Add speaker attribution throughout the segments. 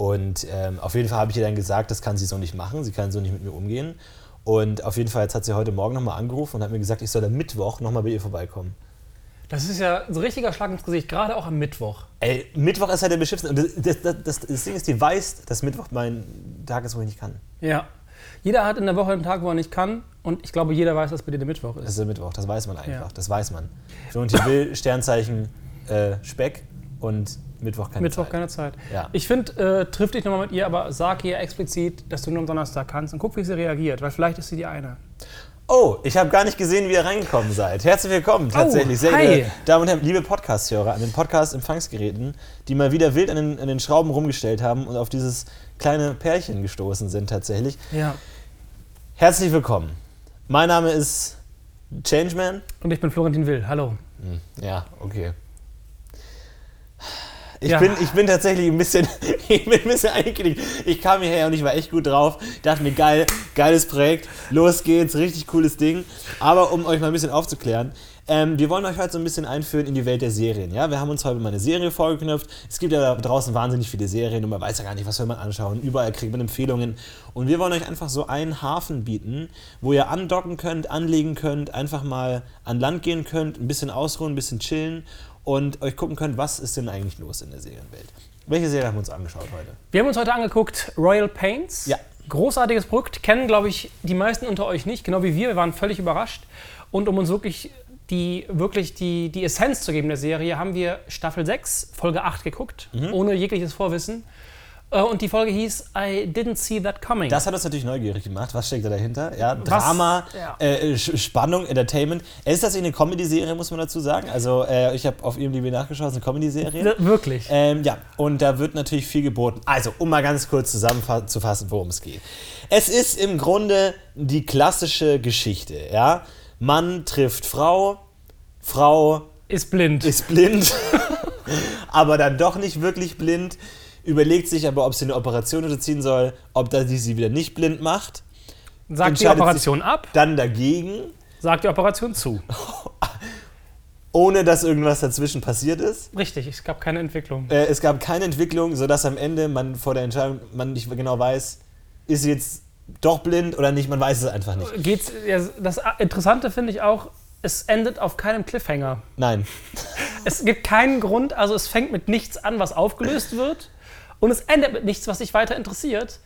Speaker 1: Und ähm, auf jeden Fall habe ich ihr dann gesagt, das kann sie so nicht machen, sie kann so nicht mit mir umgehen. Und auf jeden Fall jetzt hat sie heute Morgen nochmal angerufen und hat mir gesagt, ich soll am Mittwoch nochmal bei ihr vorbeikommen.
Speaker 2: Das ist ja so ein richtiger Schlag ins Gesicht, gerade auch am Mittwoch.
Speaker 1: Ey, Mittwoch ist halt der beschissenste. Und das, das, das, das Ding ist, die weiß, dass Mittwoch mein Tag ist, wo ich nicht kann.
Speaker 2: Ja. Jeder hat in der Woche einen Tag, wo er nicht kann. Und ich glaube, jeder weiß, dass bei dir der Mittwoch ist.
Speaker 1: Das ist der Mittwoch, das weiß man einfach.
Speaker 2: Ja.
Speaker 1: Das weiß man. Florentin Will, Sternzeichen äh, Speck und Mittwoch keine
Speaker 2: Mittwoch
Speaker 1: Zeit.
Speaker 2: keine Zeit.
Speaker 1: Ja.
Speaker 2: Ich finde, äh, triff dich nochmal mit ihr, aber sag ihr explizit, dass du nur am Donnerstag kannst und guck, wie sie reagiert, weil vielleicht ist sie die eine.
Speaker 1: Oh, ich habe gar nicht gesehen, wie ihr reingekommen seid. Herzlich willkommen, tatsächlich. Sehr
Speaker 2: Oh, hi.
Speaker 1: geehrte Damen und Herren, liebe Podcast-Hörer an den Podcast-Empfangsgeräten, die mal wieder wild an den, an den Schrauben rumgestellt haben und auf dieses kleine Pärchen gestoßen sind, tatsächlich.
Speaker 2: Ja.
Speaker 1: Herzlich willkommen. Mein Name ist Changeman.
Speaker 2: Und ich bin Florentin Will. Hallo.
Speaker 1: Ja, okay. Ich,
Speaker 2: Ja.
Speaker 1: bin, ich bin tatsächlich ein bisschen, ich bin ein bisschen eingeknickt. Ich kam hierher und ich war echt gut drauf. Dachte mir, geil, geiles Projekt. Los geht's, richtig cooles Ding. Aber um euch mal ein bisschen aufzuklären, ähm, wir wollen euch heute so ein bisschen einführen in die Welt der Serien. Ja? Wir haben uns heute mal eine Serie vorgeknüpft. Es gibt ja da draußen wahnsinnig viele Serien und man weiß ja gar nicht, was soll man anschauen. Überall kriegt man Empfehlungen. Und wir wollen euch einfach so einen Hafen bieten, wo ihr andocken könnt, anlegen könnt, einfach mal an Land gehen könnt, ein bisschen ausruhen, ein bisschen chillen und euch gucken könnt, was ist denn eigentlich los in der Serienwelt. Welche Serie haben wir uns angeschaut heute?
Speaker 2: Wir haben uns heute angeguckt Royal Pains.
Speaker 1: Ja.
Speaker 2: Großartiges Produkt. Kennen, glaube ich, die meisten unter euch nicht, genau wie wir. Wir waren völlig überrascht. Und um uns wirklich die, wirklich die, die Essenz zu geben der Serie, haben wir Staffel 6, Folge 8 geguckt,
Speaker 1: Mhm.
Speaker 2: ohne jegliches Vorwissen. Äh, Und die Folge hieß I Didn't See That Coming.
Speaker 1: Das hat uns natürlich neugierig gemacht. Was steckt da dahinter? Ja, Drama,
Speaker 2: ja.
Speaker 1: Äh, Spannung, Entertainment. Ist tatsächlich eine Comedy-Serie, muss man dazu sagen. Also, äh, ich habe auf IMDb nachgeschaut, es ist eine Comedy-Serie.
Speaker 2: Wir- Wirklich.
Speaker 1: Ähm, ja, und da wird natürlich viel geboten. Also, um mal ganz kurz zusammenzufassen, worum es geht. Es ist im Grunde die klassische Geschichte, ja. Mann trifft Frau, Frau
Speaker 2: ist blind.
Speaker 1: ist blind, aber dann doch nicht wirklich blind, überlegt sich aber, ob sie eine Operation unterziehen soll, ob das sie wieder nicht blind macht,
Speaker 2: sagt die Operation ab,
Speaker 1: dann dagegen,
Speaker 2: sagt die Operation zu.
Speaker 1: ohne dass irgendwas dazwischen passiert ist.
Speaker 2: Richtig, es gab keine Entwicklung.
Speaker 1: Äh, es gab keine Entwicklung, sodass am Ende man vor der Entscheidung man nicht genau weiß, ist sie jetzt doch blind oder nicht, man weiß es einfach nicht.
Speaker 2: Geht's, das Interessante finde ich auch, es endet auf keinem Cliffhanger.
Speaker 1: Nein.
Speaker 2: Es gibt keinen Grund, also es fängt mit nichts an, was aufgelöst wird. Und es endet mit nichts, was dich weiter interessiert.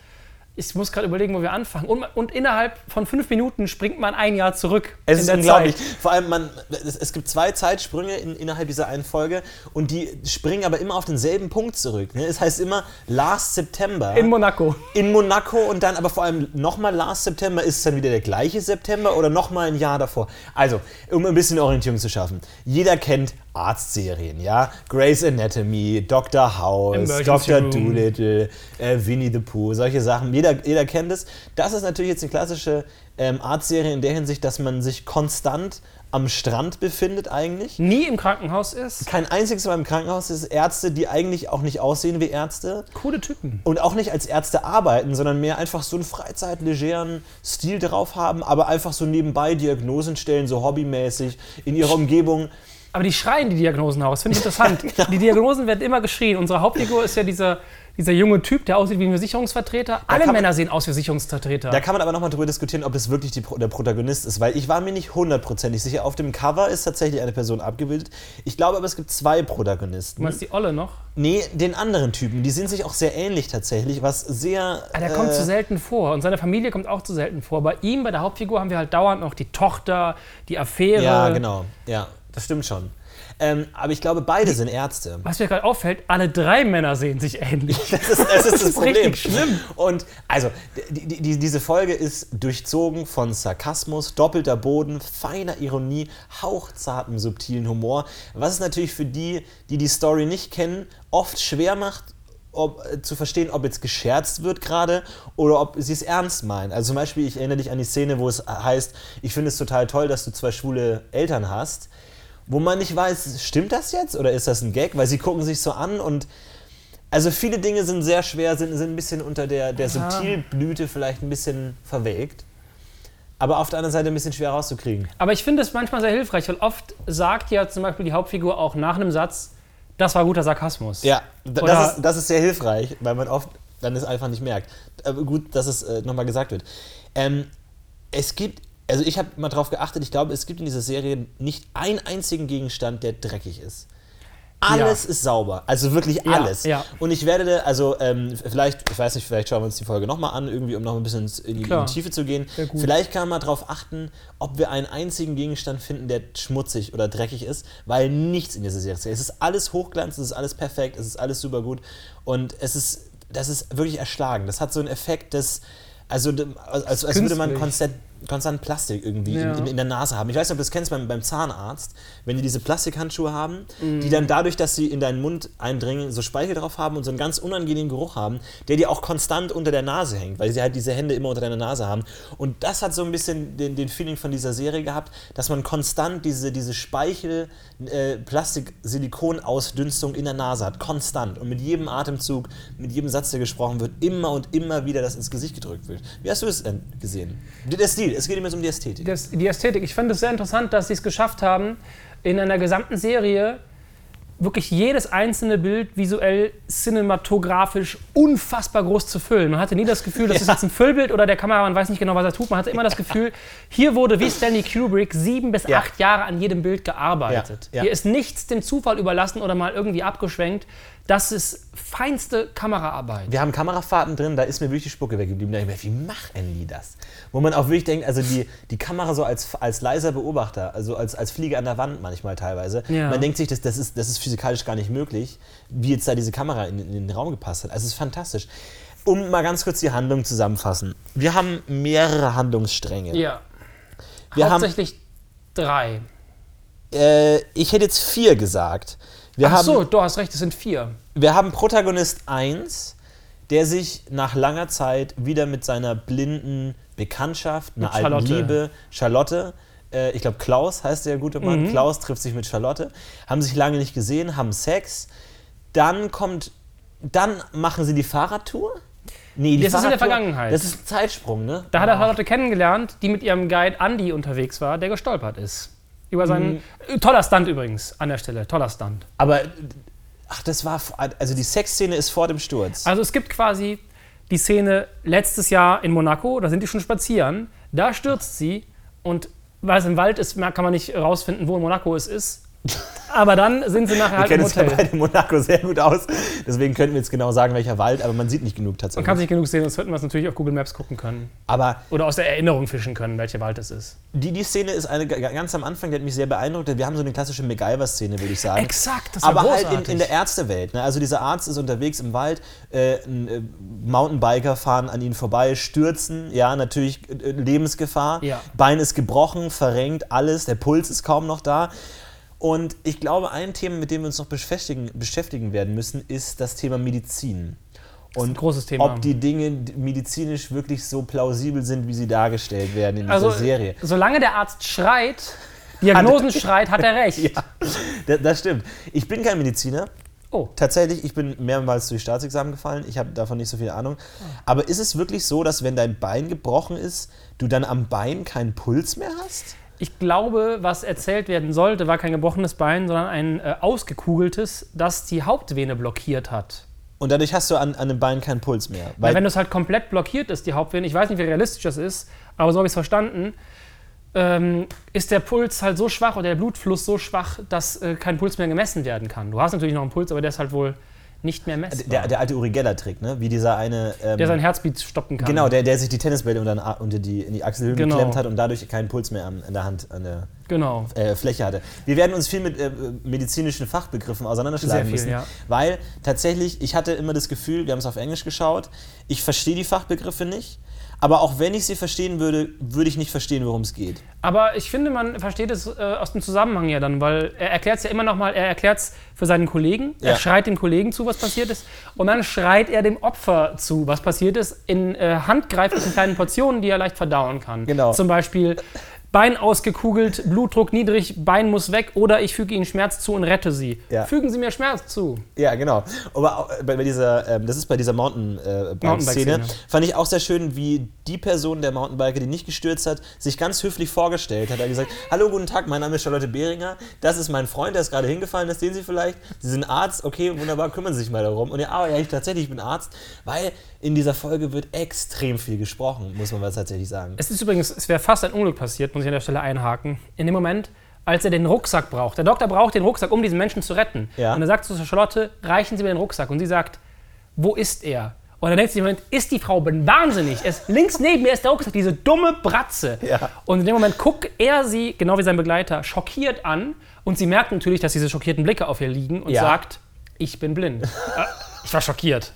Speaker 2: Ich muss gerade überlegen, wo wir anfangen. Und, und innerhalb von fünf Minuten springt man ein Jahr zurück.
Speaker 1: Es
Speaker 2: in
Speaker 1: ist
Speaker 2: der
Speaker 1: unglaublich.
Speaker 2: Zeit.
Speaker 1: Vor allem, man, es, es gibt zwei Zeitsprünge in, innerhalb dieser einen Folge und die springen aber immer auf denselben Punkt zurück. Ne? Es heißt immer Last September.
Speaker 2: In Monaco.
Speaker 1: in Monaco und dann aber vor allem nochmal Last September. Ist es dann wieder der gleiche September oder nochmal ein Jahr davor? Also, um ein bisschen Orientierung zu schaffen. Jeder kennt Arztserien, ja? Grey's Anatomy, Dr. House,
Speaker 2: Emergency
Speaker 1: Dr. Doolittle, äh, Winnie the Pooh, solche Sachen. Jeder, jeder kennt es. Das ist natürlich jetzt eine klassische ähm, Arztserie in der Hinsicht, dass man sich konstant am Strand befindet eigentlich.
Speaker 2: Nie im Krankenhaus ist.
Speaker 1: Kein einziges Mal im Krankenhaus ist Ärzte, die eigentlich auch nicht aussehen wie Ärzte
Speaker 2: Coole Typen.
Speaker 1: und auch nicht als Ärzte arbeiten, sondern mehr einfach so einen freizeitlegeren Stil drauf haben, aber einfach so nebenbei Diagnosen stellen, so hobbymäßig in ihrer Umgebung.
Speaker 2: Aber die schreien die Diagnosen aus. Finde ich interessant.
Speaker 1: Genau.
Speaker 2: Die Diagnosen werden immer geschrien. Unsere Hauptfigur ist ja dieser, dieser junge Typ, der aussieht wie ein Versicherungsvertreter. Alle
Speaker 1: kann man-
Speaker 2: Männer sehen aus wie Versicherungsvertreter.
Speaker 1: Da kann man aber nochmal drüber diskutieren, ob das wirklich die, der Protagonist ist, weil ich war mir nicht hundertprozentig sicher. Auf dem Cover ist tatsächlich eine Person abgebildet. Ich glaube aber, es gibt zwei
Speaker 2: du
Speaker 1: Protagonisten.
Speaker 2: meinst die Olle noch?
Speaker 1: Nee, den anderen Typen. Die sind sich auch sehr ähnlich tatsächlich, was sehr.
Speaker 2: Ah, der kommt
Speaker 1: äh,
Speaker 2: zu selten vor. Und seine Familie kommt auch zu selten vor. Bei ihm, bei der Hauptfigur, haben wir halt dauernd noch die Tochter, die Affäre.
Speaker 1: Ja, genau. Ja, das stimmt schon. Ähm, aber ich glaube, beide sind Ärzte.
Speaker 2: Was mir gerade auffällt, alle drei Männer sehen sich ähnlich.
Speaker 1: Das ist das, ist das
Speaker 2: ist
Speaker 1: Problem.
Speaker 2: richtig schlimm.
Speaker 1: Und also, die, die, die, diese Folge ist durchzogen von Sarkasmus, doppelter Boden, feiner Ironie, hauchzartem, subtilen Humor, was es natürlich für die, die die Story nicht kennen, oft schwer macht, ob, äh, zu verstehen, ob jetzt gescherzt wird gerade oder ob sie es ernst meinen. Also zum Beispiel, ich erinnere dich an die Szene, wo es heißt, ich finde es total toll, dass du zwei schwule Eltern hast, wo man nicht weiß, stimmt das jetzt oder ist das ein Gag? Weil sie gucken sich so an und also viele Dinge sind sehr schwer, sind, sind ein bisschen unter der, der Subtilblüte vielleicht ein bisschen verwelkt. Aber auf der anderen Seite ein bisschen schwer rauszukriegen.
Speaker 2: Aber ich finde es manchmal sehr hilfreich, weil oft sagt ja zum Beispiel die Hauptfigur auch nach einem Satz, das war guter Sarkasmus.
Speaker 1: Ja, das ist, das ist sehr hilfreich, weil man oft dann es einfach nicht merkt. Aber gut, dass es äh, nochmal gesagt wird. Ähm, es gibt, also ich habe mal drauf geachtet, ich glaube, es gibt in dieser Serie nicht einen einzigen Gegenstand, der dreckig ist. Alles
Speaker 2: Ja.
Speaker 1: ist sauber, also wirklich
Speaker 2: Ja,
Speaker 1: alles.
Speaker 2: ja.
Speaker 1: Und ich werde, also ähm, vielleicht, ich weiß nicht, vielleicht schauen wir uns die Folge nochmal an, irgendwie, um noch ein bisschen in die, in die. Tiefe zu gehen. Vielleicht kann man mal drauf achten, ob wir einen einzigen Gegenstand finden, der schmutzig oder dreckig ist, weil nichts in dieser Serie ist. Es ist alles Hochglanz, es ist alles perfekt, es ist alles super gut und es ist, das ist wirklich erschlagen. Das hat so einen Effekt, des, also als, als, als würde man konstant, konstant Plastik irgendwie
Speaker 2: Ja.
Speaker 1: in, in, der Nase haben. Ich weiß nicht, ob du das kennst beim, beim Zahnarzt, wenn die diese Plastikhandschuhe haben,
Speaker 2: Mhm.
Speaker 1: die dann dadurch, dass sie in deinen Mund eindringen, so Speichel drauf haben und so einen ganz unangenehmen Geruch haben, der dir auch konstant unter der Nase hängt, weil sie halt diese Hände immer unter deiner Nase haben. Und das hat so ein bisschen den, den Feeling von dieser Serie gehabt, dass man konstant diese, diese Speichel, äh, Plastik-Silikon-Ausdünstung in der Nase hat. Konstant. Und mit jedem Atemzug, mit jedem Satz, der gesprochen wird, immer und immer wieder das ins Gesicht gedrückt wird. Wie hast du es denn gesehen? Der Stil, es geht immer so um die Ästhetik.
Speaker 2: Das, die Ästhetik. Ich finde es sehr interessant, dass sie es geschafft haben, in einer gesamten Serie wirklich jedes einzelne Bild visuell cinematografisch unfassbar groß zu füllen. Man hatte nie das Gefühl, das ist jetzt ein Füllbild oder der Kameramann weiß nicht genau, was er tut. Man hatte immer das Gefühl, hier wurde wie Stanley Kubrick sieben bis
Speaker 1: Ja.
Speaker 2: acht Jahre an jedem Bild gearbeitet.
Speaker 1: Ja, ja.
Speaker 2: Hier ist nichts dem Zufall überlassen oder mal irgendwie abgeschwenkt. Das ist feinste Kameraarbeit.
Speaker 1: Wir haben Kamerafahrten drin, da ist mir wirklich die Spucke weggeblieben. Da hab ich mir, wie machen die das? Wo man auch wirklich denkt, also die, die Kamera so als, als leiser Beobachter, also als, als Fliege an der Wand manchmal teilweise,
Speaker 2: Ja.
Speaker 1: man denkt sich, das, das, ist, das ist physikalisch gar nicht möglich, wie jetzt da diese Kamera in, in den Raum gepasst hat. Also es ist fantastisch. Um mal ganz kurz die Handlung zusammenfassen. Wir haben mehrere Handlungsstränge.
Speaker 2: Ja.
Speaker 1: Wir haben-
Speaker 2: Hauptsächlich drei.
Speaker 1: Äh, ich hätte jetzt vier gesagt. Wir
Speaker 2: Ach
Speaker 1: haben,
Speaker 2: so, du hast recht, es sind vier.
Speaker 1: Wir haben Protagonist 1, der sich nach langer Zeit wieder mit seiner blinden Bekanntschaft, einer
Speaker 2: Mit
Speaker 1: alten
Speaker 2: Charlotte.
Speaker 1: Liebe, Charlotte, äh, ich glaube Klaus heißt der gute Mann,
Speaker 2: Mhm.
Speaker 1: Klaus trifft sich mit Charlotte, haben sich lange nicht gesehen, haben Sex, dann kommt, dann machen sie die Fahrradtour. Nee, die
Speaker 2: Das ist in der Vergangenheit.
Speaker 1: Das ist ein Zeitsprung, ne?
Speaker 2: Da hat er Charlotte kennengelernt, die mit ihrem Guide Andy unterwegs war, der gestolpert ist. Über seinen.
Speaker 1: Mhm.
Speaker 2: Toller Stunt übrigens an der Stelle. Toller Stunt.
Speaker 1: Aber, ach, das war, also die Sexszene ist vor dem Sturz.
Speaker 2: Also es gibt quasi die Szene letztes Jahr in Monaco, da sind die schon spazieren. Da stürzt sie und weil es im Wald ist, kann man nicht rausfinden, wo in Monaco es ist. Aber dann sind sie nachher
Speaker 1: Wir
Speaker 2: halt im
Speaker 1: kennen uns ja
Speaker 2: Hotel.
Speaker 1: beide in Monaco sehr gut aus. Deswegen könnten wir jetzt genau sagen, welcher Wald, aber man sieht nicht genug
Speaker 2: Man
Speaker 1: tatsächlich.
Speaker 2: kann sich genug sehen, sonst hätten wir es natürlich auf Google Maps gucken können.
Speaker 1: aber
Speaker 2: Oder aus der Erinnerung fischen können, welcher Wald es ist.
Speaker 1: die, die Szene ist eine ga- ganz am Anfang, die hat mich sehr beeindruckt. Wir haben so eine klassische MacGyver-Szene, würde ich sagen.
Speaker 2: Exakt, das war
Speaker 1: aber halt in,
Speaker 2: großartig.
Speaker 1: in der Ärztewelt. Ne? Also dieser Arzt ist unterwegs im Wald, äh, äh, Mountainbiker fahren an ihnen vorbei, stürzen, ja, natürlich äh, Lebensgefahr.
Speaker 2: Ja.
Speaker 1: Bein ist gebrochen, verrenkt, alles, der Puls ist kaum noch da. Und ich glaube, ein Thema, mit dem wir uns noch beschäftigen, beschäftigen werden müssen, ist das Thema Medizin. Und
Speaker 2: ein großes Thema.
Speaker 1: ob die Dinge medizinisch wirklich so plausibel sind, wie sie dargestellt werden in
Speaker 2: Also,
Speaker 1: dieser Serie.
Speaker 2: solange der Arzt schreit, Diagnosen schreit, hat er recht.
Speaker 1: Ja, das, das stimmt. Ich bin kein Mediziner.
Speaker 2: Oh,
Speaker 1: Tatsächlich, ich bin mehrmals durch Staatsexamen gefallen. Ich habe davon nicht so viel Ahnung. Aber ist es wirklich so, dass wenn dein Bein gebrochen ist, du dann am Bein keinen Puls mehr hast?
Speaker 2: Ich glaube, was erzählt werden sollte, war kein gebrochenes Bein, sondern ein äh, ausgekugeltes, das die Hauptvene blockiert hat.
Speaker 1: Und dadurch hast du an, an dem Bein keinen Puls mehr.
Speaker 2: Weil
Speaker 1: Weil
Speaker 2: wenn es halt komplett blockiert ist, die Hauptvene, ich weiß nicht, wie realistisch das ist, aber so habe ich es verstanden, ähm, ist der Puls halt so schwach oder der Blutfluss so schwach, dass äh, kein Puls mehr gemessen werden kann. Du hast natürlich noch einen Puls, aber der ist halt wohl nicht mehr messbar.
Speaker 1: der, der alte Uri Geller-Trick, ne? wie dieser eine. ähm,
Speaker 2: der sein Herzbeat stoppen kann.
Speaker 1: Genau, der, der sich die Tennisbälle unter, unter die, in die Achselhöhlen
Speaker 2: Genau.
Speaker 1: geklemmt hat und dadurch keinen Puls mehr an, an der Hand, an der
Speaker 2: Genau.
Speaker 1: äh, Fläche hatte. Wir werden uns viel mit äh, medizinischen Fachbegriffen auseinanderschlagen
Speaker 2: viel,
Speaker 1: müssen,
Speaker 2: ja.
Speaker 1: weil tatsächlich, ich hatte immer das Gefühl, wir haben es auf Englisch geschaut, ich verstehe die Fachbegriffe nicht, aber auch wenn ich sie verstehen würde, würde ich nicht verstehen, worum es geht.
Speaker 2: Aber ich finde, man versteht es äh, aus dem Zusammenhang ja dann, weil er erklärt es ja immer noch mal, er erklärt es für seinen Kollegen,
Speaker 1: Ja.
Speaker 2: er schreit dem Kollegen zu, was passiert ist, und dann schreit er dem Opfer zu, was passiert ist, in äh, handgreiflichen kleinen Portionen, die er leicht verdauen kann.
Speaker 1: Genau.
Speaker 2: Zum Beispiel Bein ausgekugelt, Blutdruck niedrig, Bein muss weg oder ich füge Ihnen Schmerz zu und rette Sie.
Speaker 1: Ja.
Speaker 2: Fügen Sie mir Schmerz zu.
Speaker 1: Ja, genau. Aber bei, dieser, ähm, das ist bei dieser Mountainbike-Szene,
Speaker 2: Mountainbike-Szene.
Speaker 1: fand ich auch sehr schön, wie die Person, der Mountainbiker, die nicht gestürzt hat, sich ganz höflich vorgestellt hat. Er hat gesagt, hallo, guten Tag, mein Name ist Charlotte Behringer, das ist mein Freund, der ist gerade hingefallen, das sehen Sie vielleicht. Sie sind Arzt, okay, wunderbar, kümmern Sie sich mal darum. Und ja, aber ja, ich tatsächlich bin Arzt, weil in dieser Folge wird extrem viel gesprochen, muss man tatsächlich sagen.
Speaker 2: Es ist übrigens, es wäre fast ein Unglück passiert, muss ich an der Stelle einhaken. In dem Moment, als er den Rucksack braucht. Der Doktor braucht den Rucksack, um diesen Menschen zu retten.
Speaker 1: Ja.
Speaker 2: Und er sagt zu Charlotte, reichen Sie mir den Rucksack. Und sie sagt, wo ist er? Und dann denkt sie im Moment, ist die Frau wahnsinnig. Er ist, links neben mir ist der Rucksack, diese dumme Bratze.
Speaker 1: Ja.
Speaker 2: Und in dem Moment guckt er sie, genau wie sein Begleiter, schockiert an. Und sie merkt natürlich, dass diese schockierten Blicke auf ihr liegen und
Speaker 1: Ja.
Speaker 2: sagt, ich bin blind. Äh, ich war schockiert.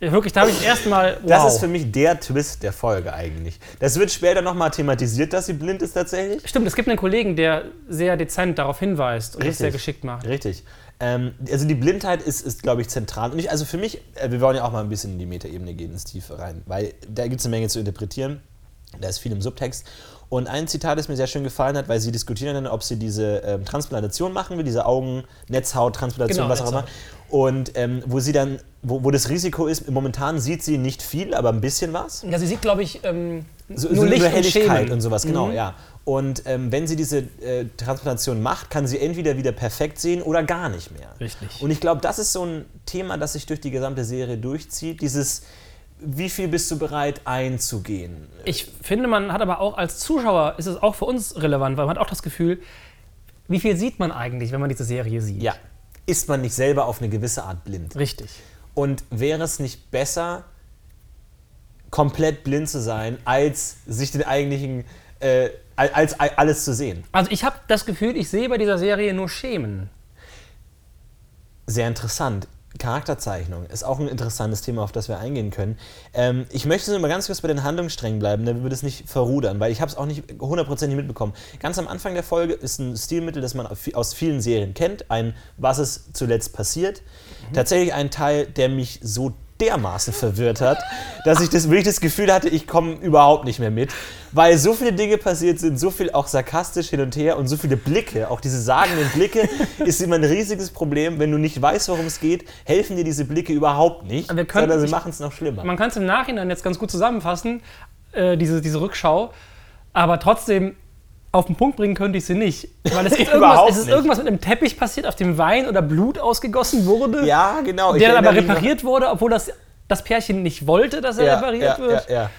Speaker 2: Wirklich, da habe ich das erste Mal, wow.
Speaker 1: Das ist für mich der Twist der Folge eigentlich. Das wird später nochmal thematisiert, dass sie blind ist tatsächlich.
Speaker 2: Stimmt, es gibt einen Kollegen, der sehr dezent darauf hinweist und das
Speaker 1: Richtig.
Speaker 2: sehr geschickt macht.
Speaker 1: Richtig. Ähm, also die Blindheit ist, ist glaube ich, zentral. Und ich, also für mich, äh, wir wollen ja auch mal ein bisschen in die Metaebene gehen, ins Tiefe rein, weil da gibt es eine Menge zu interpretieren. Da ist viel im Subtext. Und ein Zitat, das mir sehr schön gefallen hat, weil sie diskutieren dann, ob sie diese ähm, Transplantation machen will, diese Augen-Netzhaut-Transplantation,
Speaker 2: Genau,
Speaker 1: was auch immer. Und ähm, wo sie dann, wo, wo das Risiko ist, momentan sieht sie nicht viel, aber ein bisschen was.
Speaker 2: Ja, sie sieht, glaube ich, ähm,
Speaker 1: So,
Speaker 2: nur
Speaker 1: so
Speaker 2: Licht
Speaker 1: nur
Speaker 2: und
Speaker 1: Helligkeit
Speaker 2: Schemen.
Speaker 1: und, sowas, genau,
Speaker 2: Mhm.
Speaker 1: ja. Und ähm, wenn sie diese äh, Transplantation macht, kann sie entweder wieder perfekt sehen oder gar nicht mehr.
Speaker 2: Richtig.
Speaker 1: Und ich glaube, das ist so ein Thema, das sich durch die gesamte Serie durchzieht. Dieses, wie viel bist du bereit einzugehen?
Speaker 2: Ich finde, man hat aber auch als Zuschauer, ist es auch für uns relevant, weil man hat auch das Gefühl, wie viel sieht man eigentlich, wenn man diese Serie sieht?
Speaker 1: Ja. Ist man nicht selber auf eine gewisse Art blind?
Speaker 2: Richtig.
Speaker 1: Und wäre es nicht besser, komplett blind zu sein, als sich den eigentlichen, äh, als, als alles zu sehen?
Speaker 2: Also ich habe das Gefühl, ich sehe bei dieser Serie nur Schemen.
Speaker 1: Sehr interessant. Charakterzeichnung ist auch ein interessantes Thema, auf das wir eingehen können. Ähm, ich möchte nur mal ganz kurz bei den Handlungssträngen bleiben, damit wir das nicht verrudern, weil ich habe es auch nicht hundertprozentig mitbekommen. Ganz am Anfang der Folge ist ein Stilmittel, das man aus vielen Serien kennt, ein Was ist zuletzt passiert. Tatsächlich ein Teil, der mich so dermaßen verwirrt hat, dass ich das wirklich das Gefühl hatte, ich komme überhaupt nicht mehr mit, weil so viele Dinge passiert sind, so viel auch sarkastisch hin und her und so viele Blicke, auch diese sagenden Blicke, ist immer ein riesiges Problem. Wenn du nicht weißt, worum es geht, helfen dir diese Blicke überhaupt nicht,
Speaker 2: können-
Speaker 1: sondern sie machen es noch schlimmer.
Speaker 2: Man kann es im Nachhinein jetzt ganz gut zusammenfassen, äh, diese, diese Rückschau, aber trotzdem auf den Punkt bringen könnte ich sie nicht. Weil es ist, irgendwas, es ist irgendwas mit einem Teppich passiert, auf dem Wein oder Blut ausgegossen wurde,
Speaker 1: ja, genau.
Speaker 2: der dann aber repariert wurde, obwohl das, das Pärchen nicht wollte, dass er
Speaker 1: ja,
Speaker 2: repariert
Speaker 1: ja,
Speaker 2: wird.
Speaker 1: Ja.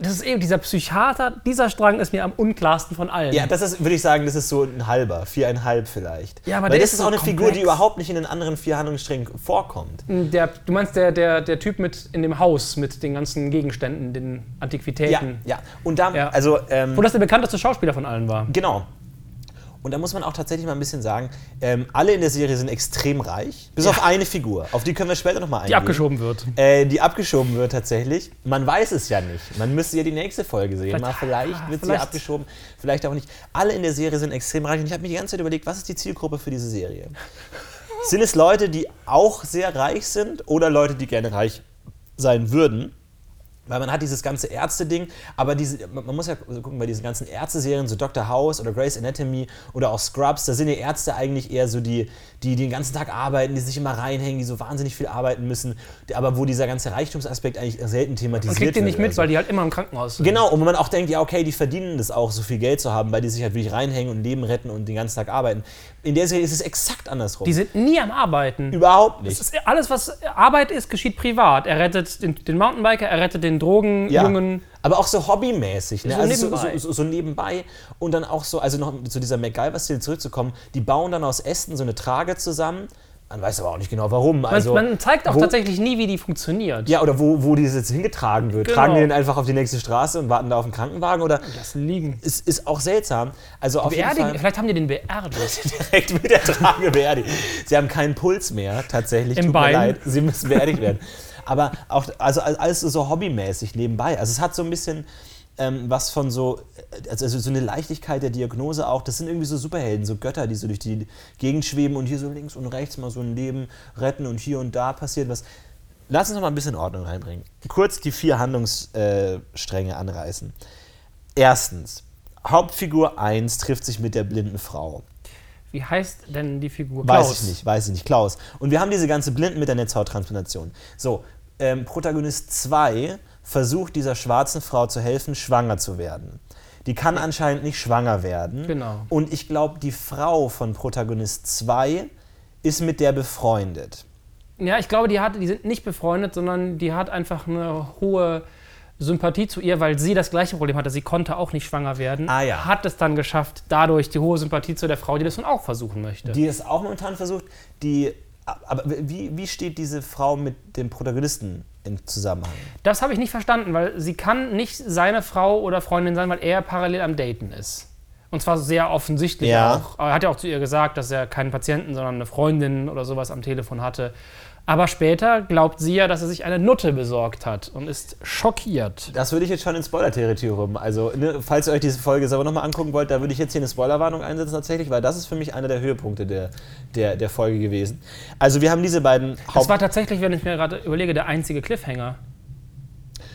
Speaker 2: Das ist eben dieser Psychiater, dieser Strang ist mir am unklarsten von allen.
Speaker 1: Ja, das ist, würde ich sagen, das ist so ein halber, viereinhalb vielleicht.
Speaker 2: Ja, aber
Speaker 1: Weil das
Speaker 2: ist
Speaker 1: ist auch eine Figur, die
Speaker 2: komplex.
Speaker 1: überhaupt nicht in den anderen vier Handlungssträngen vorkommt.
Speaker 2: Der, du meinst der, der, der Typ mit in dem Haus mit den ganzen Gegenständen, den
Speaker 1: Ja,
Speaker 2: Antiquitäten.
Speaker 1: ja. Und da,
Speaker 2: Ja.
Speaker 1: also, ähm,
Speaker 2: Wo das der bekannteste Schauspieler von allen war.
Speaker 1: Genau. Und da muss man auch tatsächlich mal ein bisschen sagen, ähm, alle in der Serie sind extrem reich, bis
Speaker 2: Ja.
Speaker 1: auf eine Figur. Auf die können wir später nochmal eingehen.
Speaker 2: Die abgeschoben wird.
Speaker 1: Äh, die abgeschoben wird tatsächlich. Man weiß es ja nicht. Man müsste ja die nächste Folge sehen.
Speaker 2: Vielleicht-
Speaker 1: Mal vielleicht
Speaker 2: ah,
Speaker 1: wird sie
Speaker 2: vielleicht.
Speaker 1: ja abgeschoben, vielleicht auch nicht. Alle in der Serie sind extrem reich und ich habe mir die ganze Zeit überlegt, was ist die Zielgruppe für diese Serie? Sind es Leute, die auch sehr reich sind oder Leute, die gerne reich sein würden? Weil man hat dieses ganze Ärzte-Ding, aber diese, man muss ja gucken, bei diesen ganzen Ärzte-Serien, so Dr. House oder Grey's Anatomy oder auch Scrubs, da sind die Ärzte eigentlich eher so die, die den ganzen Tag arbeiten, die sich immer reinhängen, die so wahnsinnig viel arbeiten müssen, aber wo dieser ganze Reichtumsaspekt eigentlich selten thematisiert
Speaker 2: Man kriegt den
Speaker 1: wird
Speaker 2: nicht mit,
Speaker 1: so.
Speaker 2: weil die halt immer im Krankenhaus sind.
Speaker 1: Genau, und wo man auch denkt, ja, okay, die verdienen das auch, so viel Geld zu haben, weil die sich halt wirklich reinhängen und Leben retten und den ganzen Tag arbeiten. In der Serie ist es exakt andersrum.
Speaker 2: Die sind nie am Arbeiten.
Speaker 1: Überhaupt nicht.
Speaker 2: Alles, was Arbeit ist, geschieht privat. Er rettet den, den Mountainbiker, er rettet den Drogenjungen.
Speaker 1: Ja. Aber auch so hobbymäßig, ne?
Speaker 2: So
Speaker 1: also so,
Speaker 2: nebenbei.
Speaker 1: so, so, so nebenbei. Und dann auch so, also noch zu dieser MacGyver-Stil zurückzukommen, die bauen dann aus Ästen so eine Trage zusammen. Man weiß aber auch nicht genau warum. Also,
Speaker 2: man, man zeigt auch
Speaker 1: wo-
Speaker 2: tatsächlich nie, wie die funktioniert.
Speaker 1: Ja, oder wo, wo dieses jetzt hingetragen wird.
Speaker 2: Genau.
Speaker 1: Tragen die den einfach auf die nächste Straße und warten da auf den Krankenwagen? Oder
Speaker 2: Das liegen.
Speaker 1: ist, ist auch seltsam. Also auf jeden Fall
Speaker 2: vielleicht haben die den beerdigt.
Speaker 1: direkt mit der Trage beerdigt. Sie haben keinen Puls mehr, tatsächlich.
Speaker 2: Im
Speaker 1: Tut
Speaker 2: Bein.
Speaker 1: mir leid, sie müssen beerdigt werden. Aber auch, also alles so hobbymäßig nebenbei. Also es hat so ein bisschen ähm, was von so, also so eine Leichtigkeit der Diagnose auch. Das sind irgendwie so Superhelden, so Götter, die so durch die Gegend schweben und hier so links und rechts mal so ein Leben retten und hier und da passiert was. Lass uns noch mal ein bisschen Ordnung reinbringen. Kurz die vier Handlungsstränge anreißen. Erstens, Hauptfigur 1 trifft sich mit der blinden Frau.
Speaker 2: Wie heißt denn die Figur?
Speaker 1: Weiß ich nicht, weiß ich nicht. Klaus. Und wir haben diese ganze Blinden mit der Netzhauttransplantation. So, ähm, Protagonist 2 versucht dieser schwarzen Frau zu helfen, schwanger zu werden. Die kann anscheinend nicht schwanger werden.
Speaker 2: Genau.
Speaker 1: Und ich glaube, die Frau von Protagonist 2 ist mit der befreundet.
Speaker 2: Ja, ich glaube, die, hat, die sind nicht befreundet, sondern die hat einfach eine hohe Sympathie zu ihr, weil sie das gleiche Problem hatte. Sie konnte auch nicht schwanger werden.
Speaker 1: Ah, ja.
Speaker 2: Hat es dann geschafft, dadurch die hohe Sympathie zu der Frau, die das nun auch versuchen möchte.
Speaker 1: Die es auch momentan versucht. Die, aber wie, wie steht diese Frau mit dem Protagonisten im Zusammenhang?
Speaker 2: das habe ich nicht verstanden, weil sie kann nicht seine Frau oder Freundin sein, weil er parallel am Daten ist. Und zwar sehr offensichtlich
Speaker 1: Ja.
Speaker 2: auch. Er hat ja auch zu ihr gesagt, dass er keinen Patienten, sondern eine Freundin oder sowas am Telefon hatte. Aber später glaubt sie ja, dass er sich eine Nutte besorgt hat und ist schockiert.
Speaker 1: Das würde ich jetzt schon in Spoiler-Territorium. Also, ne, falls ihr euch diese Folge selber nochmal angucken wollt, da würde ich jetzt hier eine Spoilerwarnung einsetzen tatsächlich, weil das ist für mich einer der Höhepunkte der, der, der Folge gewesen. Also, wir haben diese beiden
Speaker 2: Das
Speaker 1: Haupt...
Speaker 2: war tatsächlich, wenn ich mir gerade überlege, der einzige Cliffhanger.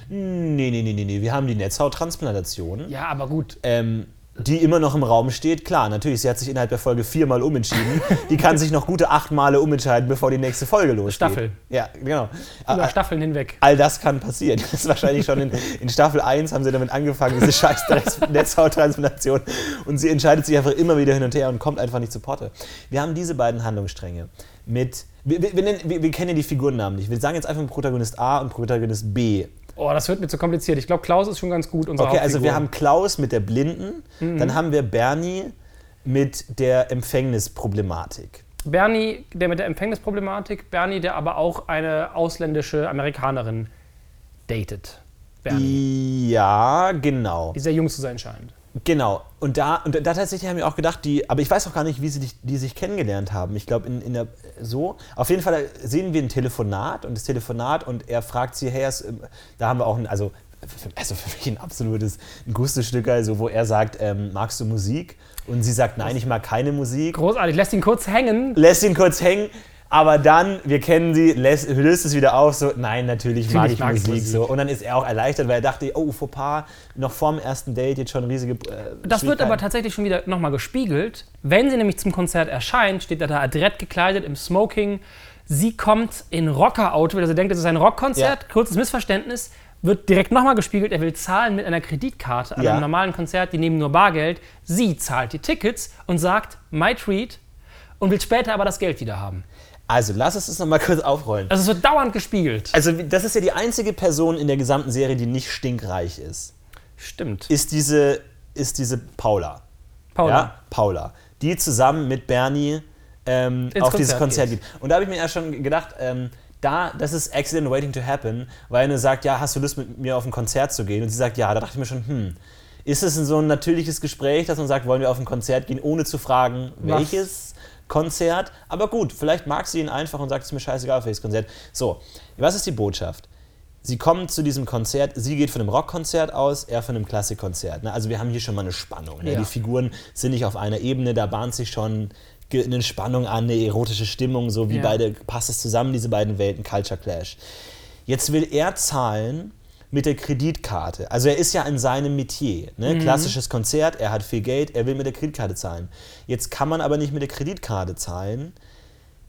Speaker 1: Nee, nee, nee, nee, nee. Wir haben die Netzhauttransplantation.
Speaker 2: Ja, aber gut.
Speaker 1: ähm, die immer noch im Raum steht. Klar, natürlich, sie hat sich innerhalb der Folge viermal umentschieden. Die kann sich noch gute acht Male umentscheiden, bevor die nächste Folge losgeht.
Speaker 2: Staffel.
Speaker 1: Ja, genau.
Speaker 2: Über
Speaker 1: Ä-
Speaker 2: Staffeln hinweg.
Speaker 1: All das kann passieren. Das ist wahrscheinlich schon in, in Staffel 1 haben sie damit angefangen, diese scheiß Netzhauttransplantation. Und sie entscheidet sich einfach immer wieder hin und her und kommt einfach nicht zu Potte. Wir haben diese beiden Handlungsstränge mit. Wir, wir, wir, wir kennen ja die Figurennamen nicht. Wir sagen jetzt einfach Protagonist A und Protagonist B.
Speaker 2: Oh, das wird mir zu kompliziert. Ich glaube, Klaus ist schon ganz gut. Unser
Speaker 1: Okay, also wir haben Klaus mit der Blinden, dann haben wir Bernie mit der Empfängnisproblematik.
Speaker 2: Bernie, der mit der Empfängnisproblematik, Bernie, der aber auch eine ausländische Amerikanerin datet. Bernie,
Speaker 1: Ja, genau.
Speaker 2: die sehr jung zu sein scheint.
Speaker 1: Genau. Und da, und da tatsächlich haben wir auch gedacht, die, aber ich weiß auch gar nicht, wie sie die, die sich kennengelernt haben. Ich glaube, in, in der, so. Auf jeden Fall sehen wir ein Telefonat und das Telefonat und er fragt sie, hey, es, ähm, da haben wir auch ein, also, für, also für mich ein absolutes ein Gustestück, also wo er sagt, ähm, magst du Musik? Und sie sagt, nein, ich mag keine Musik.
Speaker 2: Großartig, lässt ihn kurz hängen.
Speaker 1: lässt ihn kurz hängen, aber dann, wir kennen sie, lässt, löst es wieder auf, so, nein, natürlich mag ich
Speaker 2: mag ich
Speaker 1: Musik,
Speaker 2: Musik.
Speaker 1: so. Und dann ist er auch erleichtert, weil er dachte, oh, Fauxpas, noch vorm ersten Date jetzt schon riesige äh,
Speaker 2: Das wird aber tatsächlich schon wieder nochmal gespiegelt. Wenn sie nämlich zum Konzert erscheint, steht er da adrett gekleidet im Smoking. Sie kommt in Rocker-Outfit, also denkt, es ist ein Rockkonzert.
Speaker 1: Ja.
Speaker 2: Kurzes Missverständnis. Wird direkt nochmal gespiegelt. Er will zahlen mit einer Kreditkarte an
Speaker 1: Ja.
Speaker 2: einem normalen Konzert. Die nehmen nur Bargeld. Sie zahlt die Tickets und sagt, my treat. Und will später aber das Geld wieder haben.
Speaker 1: Also, lass uns das nochmal kurz aufrollen.
Speaker 2: Also es wird dauernd gespielt.
Speaker 1: Also, das ist ja die einzige Person in der gesamten Serie, die nicht stinkreich ist.
Speaker 2: Stimmt.
Speaker 1: Ist diese, ist diese Paula.
Speaker 2: Paula.
Speaker 1: Ja, Paula. Die zusammen mit Bernie ähm, auf dieses
Speaker 2: Konzert
Speaker 1: Konzert geht. Und da habe ich mir ja schon gedacht, ähm, da, das ist Accident Waiting to Happen, weil er sagt, ja, hast du Lust mit mir auf ein Konzert zu gehen? Und sie sagt, ja, da dachte ich mir schon, hm, ist es so ein natürliches Gespräch, dass man sagt, wollen wir auf ein Konzert gehen, ohne zu fragen,
Speaker 2: Was?
Speaker 1: Konzert? Aber gut, vielleicht mag sie ihn einfach und sagt, es mir scheißegal, auf welches Konzert. So, was ist die Botschaft? Sie kommen zu diesem Konzert, sie geht von einem Rockkonzert aus, er von einem Klassikkonzert. Ne? Also wir haben hier schon mal eine Spannung. Ne?
Speaker 2: Ja.
Speaker 1: Die Figuren sind nicht auf einer Ebene, da bahnt sich schon eine Spannung an, eine erotische Stimmung, so wie
Speaker 2: Ja.
Speaker 1: beide, passt es zusammen, diese beiden Welten, Culture Clash. Jetzt will er zahlen mit der Kreditkarte. Also er ist ja in seinem Metier. Ne?
Speaker 2: Mhm.
Speaker 1: Klassisches Konzert, er hat viel Geld, er will mit der Kreditkarte zahlen. Jetzt kann man aber nicht mit der Kreditkarte zahlen.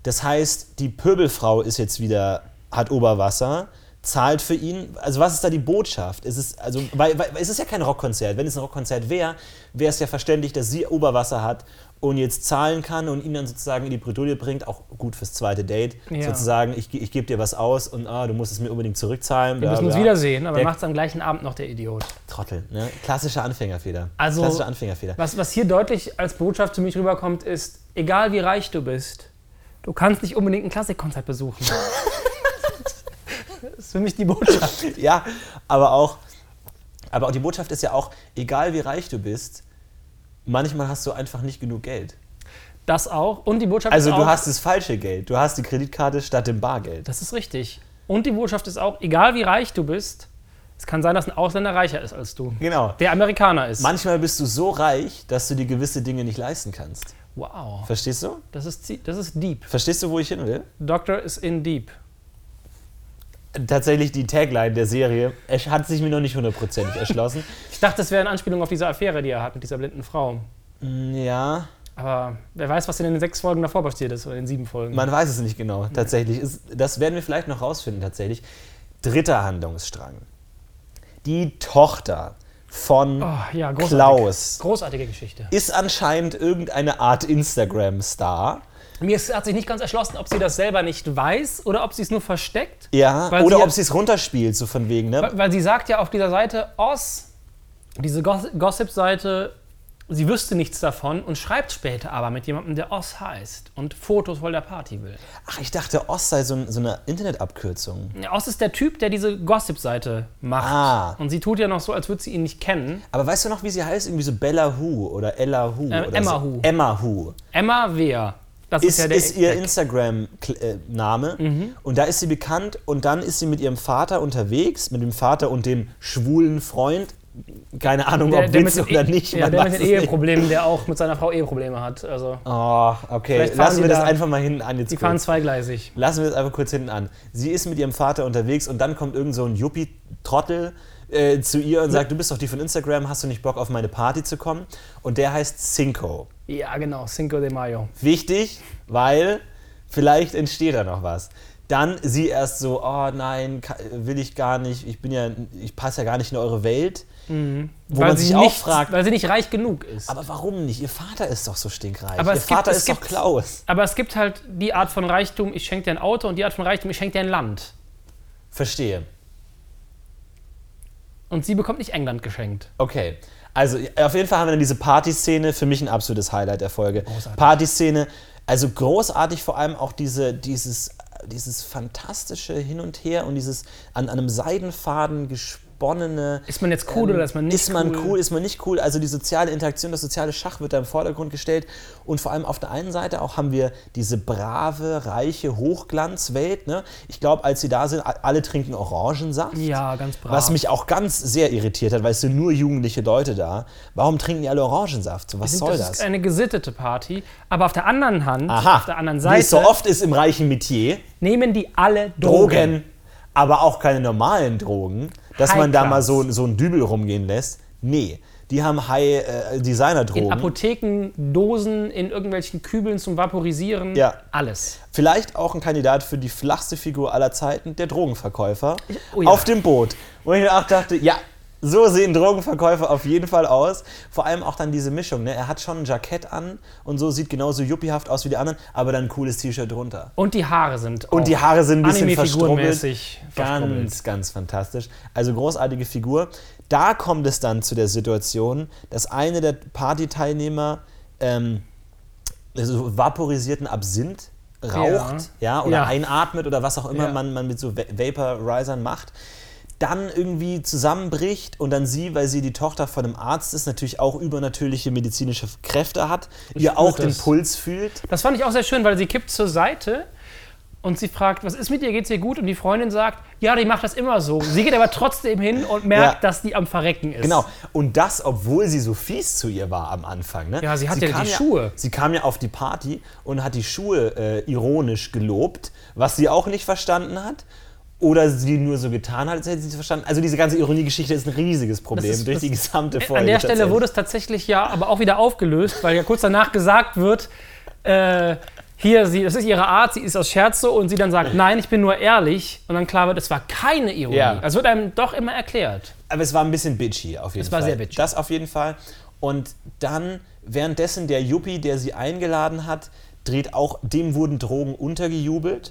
Speaker 1: Das heißt, die Pöbelfrau ist jetzt wieder, hat Oberwasser, zahlt für ihn. Also was ist da die Botschaft? Es ist, also, weil, weil, es ist ja kein Rockkonzert. Wenn es ein Rockkonzert wäre, wäre es ja verständlich, dass sie Oberwasser hat und jetzt zahlen kann und ihn dann sozusagen in die Bredouille bringt, auch gut fürs zweite Date,
Speaker 2: Ja.
Speaker 1: sozusagen, ich, ich gebe dir was aus und ah, du musst es mir unbedingt zurückzahlen.
Speaker 2: Wir müssen uns
Speaker 1: bla, bla.
Speaker 2: wiedersehen, aber macht es am gleichen Abend noch der Idiot.
Speaker 1: Trottel, ne? Klassischer Anfängerfehler.
Speaker 2: Also-
Speaker 1: Klassischer Anfängerfehler.
Speaker 2: Was, was hier deutlich als Botschaft zu mich rüberkommt, ist, egal wie reich du bist, du kannst nicht unbedingt ein Klassikkonzert besuchen. das ist für mich die Botschaft.
Speaker 1: Ja, aber auch, aber auch die Botschaft ist ja auch, egal wie reich du bist, manchmal hast du einfach nicht genug Geld.
Speaker 2: Das auch. Und die Botschaft
Speaker 1: Also
Speaker 2: ist
Speaker 1: du
Speaker 2: auch,
Speaker 1: hast das falsche Geld. Du hast die Kreditkarte statt dem Bargeld.
Speaker 2: das ist richtig. Und die Botschaft ist auch, egal wie reich du bist, es kann sein, dass ein Ausländer reicher ist als du.
Speaker 1: Genau.
Speaker 2: Der Amerikaner ist.
Speaker 1: Manchmal bist du so reich, dass du dir gewisse Dinge nicht leisten kannst.
Speaker 2: wow.
Speaker 1: Verstehst du?
Speaker 2: Das ist, das ist deep.
Speaker 1: Verstehst du, wo ich hin will?
Speaker 2: Doctor is in deep.
Speaker 1: Tatsächlich die Tagline der Serie. Es hat sich mir noch nicht hundertprozentig erschlossen.
Speaker 2: Ich dachte, das wäre eine Anspielung auf diese Affäre, die er hat mit dieser blinden Frau.
Speaker 1: ja,
Speaker 2: Aber wer weiß, was in den sechs Folgen davor passiert ist oder in den sieben Folgen.
Speaker 1: man weiß es nicht genau. Tatsächlich. Ist, das werden wir vielleicht noch rausfinden, tatsächlich. Dritter Handlungsstrang. Die Tochter von
Speaker 2: oh, ja, großartig.
Speaker 1: Klaus
Speaker 2: Großartige Geschichte.
Speaker 1: ist anscheinend irgendeine Art Instagram-Star.
Speaker 2: Mir ist, hat sich nicht ganz erschlossen, ob sie das selber nicht weiß oder ob sie es nur versteckt.
Speaker 1: Ja, oder
Speaker 2: sie
Speaker 1: ob sie es runterspielt, so von wegen, ne?
Speaker 2: Weil, weil sie sagt ja auf dieser Seite, Oz, diese Goss- Gossip-Seite, sie wüsste nichts davon und schreibt später aber mit jemandem, der Oz heißt und Fotos von der Party will.
Speaker 1: Ach, ich dachte, Ost sei so, so eine Internetabkürzung.
Speaker 2: Ja, Oz ist der Typ, der diese Gossip-Seite macht.
Speaker 1: Ah.
Speaker 2: Und sie tut ja noch so, als würde sie ihn nicht kennen.
Speaker 1: Aber weißt du noch, wie sie heißt? Irgendwie so Bella Hu oder Ella Hu.
Speaker 2: Ähm,
Speaker 1: oder
Speaker 2: Emma
Speaker 1: so.
Speaker 2: Hu.
Speaker 1: Emma Hu.
Speaker 2: Emma Wehr. Das
Speaker 1: Ist,
Speaker 2: ja der
Speaker 1: ist ihr. Instagram-Name.
Speaker 2: Mhm.
Speaker 1: Und da ist sie bekannt. Und dann ist sie mit ihrem Vater unterwegs, mit dem Vater und dem schwulen Freund. Keine Ahnung,
Speaker 2: der,
Speaker 1: ob
Speaker 2: der
Speaker 1: Witz oder
Speaker 2: E-
Speaker 1: nicht.
Speaker 2: Ja,
Speaker 1: man
Speaker 2: der mit den. Eheproblemen, der auch mit seiner Frau Eheprobleme hat. Also,
Speaker 1: Oh, okay.
Speaker 2: Fahren
Speaker 1: Lassen wir das
Speaker 2: da-
Speaker 1: einfach mal hinten an jetzt
Speaker 2: die fahren
Speaker 1: kurz.
Speaker 2: zweigleisig.
Speaker 1: Lassen wir das einfach kurz hinten an. Sie ist mit ihrem Vater unterwegs und dann kommt irgend so ein Yuppie-Trottel äh, zu ihr und sagt, du bist doch die von Instagram, hast du nicht Bock auf meine Party zu kommen? Und der heißt Cinco.
Speaker 2: Ja, genau. Cinco de Mayo.
Speaker 1: Wichtig, weil vielleicht entsteht da noch was. Dann sie erst so, oh nein, will ich gar nicht, ich bin ja, ich passe ja gar nicht in eure Welt. Wo
Speaker 2: Mhm. Weil
Speaker 1: man
Speaker 2: sie
Speaker 1: sich auch
Speaker 2: nicht,
Speaker 1: fragt,
Speaker 2: Weil sie nicht reich genug ist.
Speaker 1: aber warum nicht? Ihr Vater ist doch so stinkreich.
Speaker 2: Aber
Speaker 1: Ihr
Speaker 2: gibt-
Speaker 1: Vater
Speaker 2: es
Speaker 1: ist doch
Speaker 2: gibt-
Speaker 1: Klaus.
Speaker 2: Aber es gibt halt die Art von Reichtum, ich schenke dir ein Auto und die Art von Reichtum, ich schenke dir ein Land.
Speaker 1: Verstehe.
Speaker 2: Und sie bekommt nicht England geschenkt.
Speaker 1: Okay. Also auf jeden Fall haben wir dann diese Partyszene, für mich ein absolutes Highlight der Folge.
Speaker 2: Großartig.
Speaker 1: Partyszene, also großartig vor allem auch diese, dieses, dieses fantastische Hin und Her und dieses an, an einem Seidenfaden gesponnene.
Speaker 2: Ist man jetzt cool oder ist man nicht
Speaker 1: Ist man
Speaker 2: cool?
Speaker 1: cool, ist man nicht cool? Also die soziale Interaktion, das soziale Schach wird da im Vordergrund gestellt. Und vor allem auf der einen Seite auch haben wir diese brave, reiche Hochglanzwelt. Ne? Ich glaube, als sie da sind, alle trinken Orangensaft.
Speaker 2: Ja, ganz brav.
Speaker 1: Was mich auch ganz sehr irritiert hat, weil es sind nur jugendliche Leute da. Warum trinken die alle Orangensaft? Was soll
Speaker 2: das
Speaker 1: das?
Speaker 2: ist eine gesittete Party. Aber auf der anderen Hand,
Speaker 1: Aha,
Speaker 2: auf der anderen
Speaker 1: wie
Speaker 2: Seite,
Speaker 1: es so oft ist im reichen Metier,
Speaker 2: nehmen die alle Drogen.
Speaker 1: Drogen, aber auch keine normalen Drogen, dass man da mal so, so einen Dübel rumgehen lässt. Nee, die haben
Speaker 2: In
Speaker 1: High-Designer-Drogen.
Speaker 2: Apotheken, Dosen, in irgendwelchen Kübeln zum Vaporisieren.
Speaker 1: Ja.
Speaker 2: Alles.
Speaker 1: Vielleicht auch ein Kandidat für die flachste Figur aller Zeiten, der Drogenverkäufer
Speaker 2: oh ja.
Speaker 1: auf dem Boot. Wo ich mir auch dachte, ja, so sehen Drogenverkäufer auf jeden Fall aus. Vor allem auch dann diese Mischung. Ne? Er hat schon ein Jackett an und so sieht genauso yuppiehaft aus wie die anderen, aber dann ein cooles T-Shirt drunter.
Speaker 2: Und die Haare sind
Speaker 1: Und die Haare sind ein bisschen verstrubbelt. Ganz, ganz fantastisch. Also großartige Figur. Da kommt es dann zu der Situation, dass eine der Partyteilnehmer ähm, so vaporisierten Absinth raucht, ja, oder
Speaker 2: Ja.
Speaker 1: einatmet oder was auch immer
Speaker 2: Ja.
Speaker 1: man, man mit so Va- Vaporizern macht. Dann irgendwie zusammenbricht und dann sie, weil sie die Tochter von einem Arzt ist, natürlich auch übernatürliche medizinische Kräfte hat, ihr auch den
Speaker 2: das.
Speaker 1: Puls fühlt.
Speaker 2: Das fand ich auch sehr schön, weil sie kippt zur Seite und sie fragt, was ist mit dir, geht's dir gut? Und die Freundin sagt, ja, die macht das immer so. Sie geht aber trotzdem hin und merkt,
Speaker 1: Ja.
Speaker 2: dass die am Verrecken ist.
Speaker 1: Genau. Und das, obwohl sie so fies zu ihr war am Anfang. Ne?
Speaker 2: Ja, sie hat ja
Speaker 1: kam
Speaker 2: die Schuhe.
Speaker 1: Sie kam ja auf die Party und hat die Schuhe äh, ironisch gelobt, was sie auch nicht verstanden hat. Oder sie nur so getan hat, als hätte sie es verstanden. Also diese ganze Ironiegeschichte ist ein riesiges Problem
Speaker 2: ist-
Speaker 1: durch die gesamte Folge.
Speaker 2: An der Stelle wurde es tatsächlich ja aber auch wieder aufgelöst, weil ja kurz danach gesagt wird, äh, hier, sie, das ist ihre Art, sie ist aus Scherz so und sie dann sagt, nein, ich bin nur ehrlich und dann klar wird, es war keine Ironie.
Speaker 1: Ja.
Speaker 2: Also wird einem doch immer erklärt.
Speaker 1: Aber es war ein bisschen bitchy auf jeden
Speaker 2: Es
Speaker 1: Fall.
Speaker 2: war sehr bitchy.
Speaker 1: Das auf jeden Fall. Und dann, währenddessen der Yuppie, der sie eingeladen hat, dreht auch, dem wurden Drogen untergejubelt.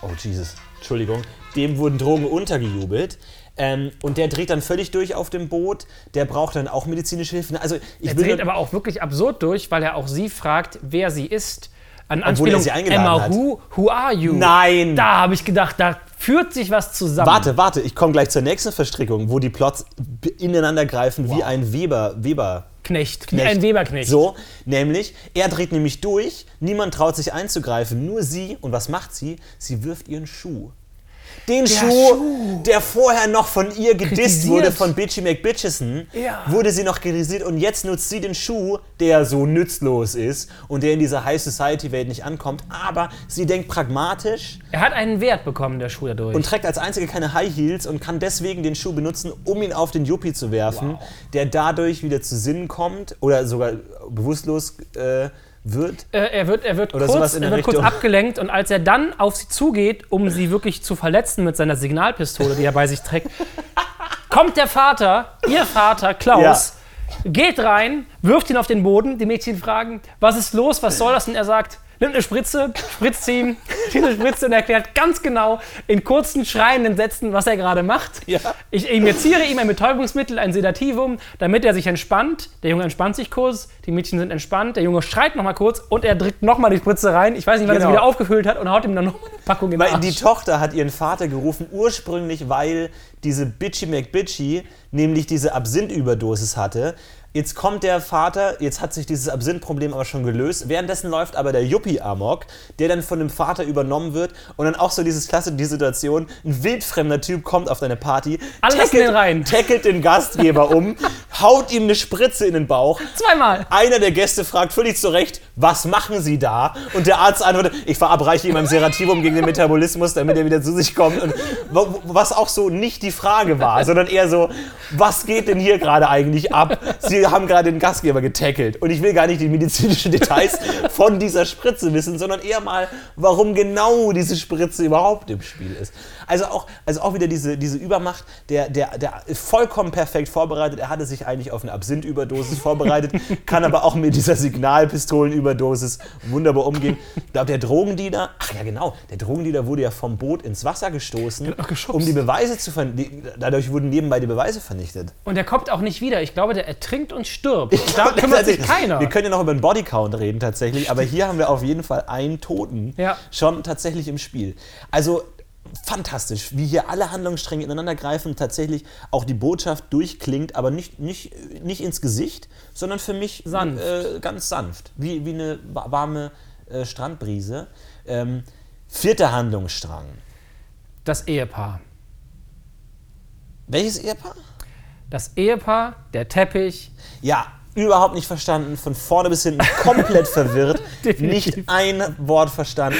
Speaker 1: Oh Jesus, Entschuldigung. Dem wurden Drogen untergejubelt. Ähm, und der dreht dann völlig durch auf dem Boot. Der braucht dann auch medizinische Hilfe. Also ich
Speaker 2: Er dreht aber auch wirklich absurd durch, weil er auch sie fragt, wer sie ist. An
Speaker 1: Obwohl
Speaker 2: Anspielung, Emma,
Speaker 1: hat.
Speaker 2: who, who are you?
Speaker 1: Nein!
Speaker 2: Da habe ich gedacht, da führt sich was zusammen.
Speaker 1: Warte, warte, ich komme gleich zur nächsten Verstrickung, wo die Plots ineinander greifen wie ein Weber, Weber.
Speaker 2: Knecht, wie
Speaker 1: Knecht.
Speaker 2: ein Weberknecht.
Speaker 1: So, nämlich, er dreht nämlich durch, niemand traut sich einzugreifen, nur sie. Und was macht sie? Sie wirft ihren Schuh. Den Schuh,
Speaker 2: Schuh.
Speaker 1: der vorher noch von ihr gedisst
Speaker 2: Kritisiert.
Speaker 1: wurde, von Bitchy McBitchison,
Speaker 2: Ja.
Speaker 1: wurde sie noch kritisiert und jetzt nutzt sie den Schuh, der so nützlos ist und der in dieser High Society Welt nicht ankommt, aber sie denkt pragmatisch
Speaker 2: Er hat einen Wert bekommen, der Schuh dadurch.
Speaker 1: und trägt als einzige keine High Heels und kann deswegen den Schuh benutzen, um ihn auf den Yuppie zu werfen, der dadurch wieder zu Sinnen kommt oder sogar bewusstlos äh, wird.
Speaker 2: Äh, er wird, er wird, kurz, er wird kurz abgelenkt und als er dann auf sie zugeht, um sie wirklich zu verletzen mit seiner Signalpistole, die er bei sich trägt, kommt der Vater, ihr Vater, Klaus, geht rein, wirft ihn auf den Boden. Die Mädchen fragen, was ist los, was soll das? Und er sagt, nimmt eine Spritze, spritzt ihm diese Spritze und erklärt ganz genau in kurzen, schreienden Sätzen, was er gerade macht.
Speaker 1: Ja.
Speaker 2: Ich injiziere ihm ein Betäubungsmittel, ein Sedativum, damit er sich entspannt. Der Junge entspannt sich kurz, die Mädchen sind entspannt, der Junge schreit nochmal kurz und er drückt nochmal die Spritze rein. Ich weiß nicht, wann er
Speaker 1: Genau.
Speaker 2: sie wieder aufgefüllt hat und haut ihm dann nochmal eine Packung in den
Speaker 1: Weil
Speaker 2: Arsch.
Speaker 1: die Tochter hat ihren Vater gerufen, ursprünglich, weil diese Bitchy McBitchy nämlich diese Absinth-Überdosis hatte. Jetzt kommt der Vater, jetzt hat sich dieses Absinth-Problem aber schon gelöst. Währenddessen läuft aber der Yuppie-Amok, der dann von dem Vater übernommen wird. Und dann auch so dieses klasse, die Situation, ein wildfremder Typ kommt auf deine Party,
Speaker 2: Alle lassen den rein.
Speaker 1: tackelt den Gastgeber um, haut ihm eine Spritze in den Bauch,
Speaker 2: Zweimal.
Speaker 1: einer der Gäste fragt völlig zu Recht, was machen Sie da? Und der Arzt antwortet, ich verabreiche ihm ein Serativum gegen den Metabolismus, damit er wieder zu sich kommt. Und was auch so nicht die Frage war, sondern eher so, was geht denn hier gerade eigentlich ab? Sie haben gerade den Gastgeber getackelt. Und ich will gar nicht die medizinischen Details von dieser Spritze wissen, sondern eher mal, warum genau diese Spritze überhaupt im Spiel ist. Also auch, also auch wieder diese, diese Übermacht, der, der, der ist vollkommen perfekt vorbereitet. Er hatte sich eigentlich auf eine Absinth-Überdosis vorbereitet, kann aber auch mit dieser Signalpistolenüberdosis wunderbar umgehen. Ich glaube, der Drogendealer, ach ja genau, der Drogendealer wurde ja vom Boot ins Wasser gestoßen,
Speaker 2: geschubst.
Speaker 1: um die Beweise zu vernichten. Dadurch wurden nebenbei die Beweise vernichtet.
Speaker 2: Und er kommt auch nicht wieder. Ich glaube, der ertrinkt und stirbt. Und da kümmert sich keiner.
Speaker 1: Wir können ja noch über den Bodycount reden tatsächlich, aber hier haben wir auf jeden Fall einen Toten
Speaker 2: Ja.
Speaker 1: schon tatsächlich im Spiel. Also fantastisch, wie hier alle Handlungsstränge ineinander greifen, tatsächlich auch die Botschaft durchklingt, aber nicht, nicht, nicht ins Gesicht, sondern für mich
Speaker 2: Sanft.
Speaker 1: Äh, ganz sanft, wie, wie eine wa- warme äh, Strandbrise. Ähm, vierter Handlungsstrang.
Speaker 2: Das Ehepaar.
Speaker 1: Welches Ehepaar?
Speaker 2: Das Ehepaar, der Teppich.
Speaker 1: Ja, überhaupt nicht verstanden, von vorne bis hinten komplett verwirrt, nicht ein Wort verstanden.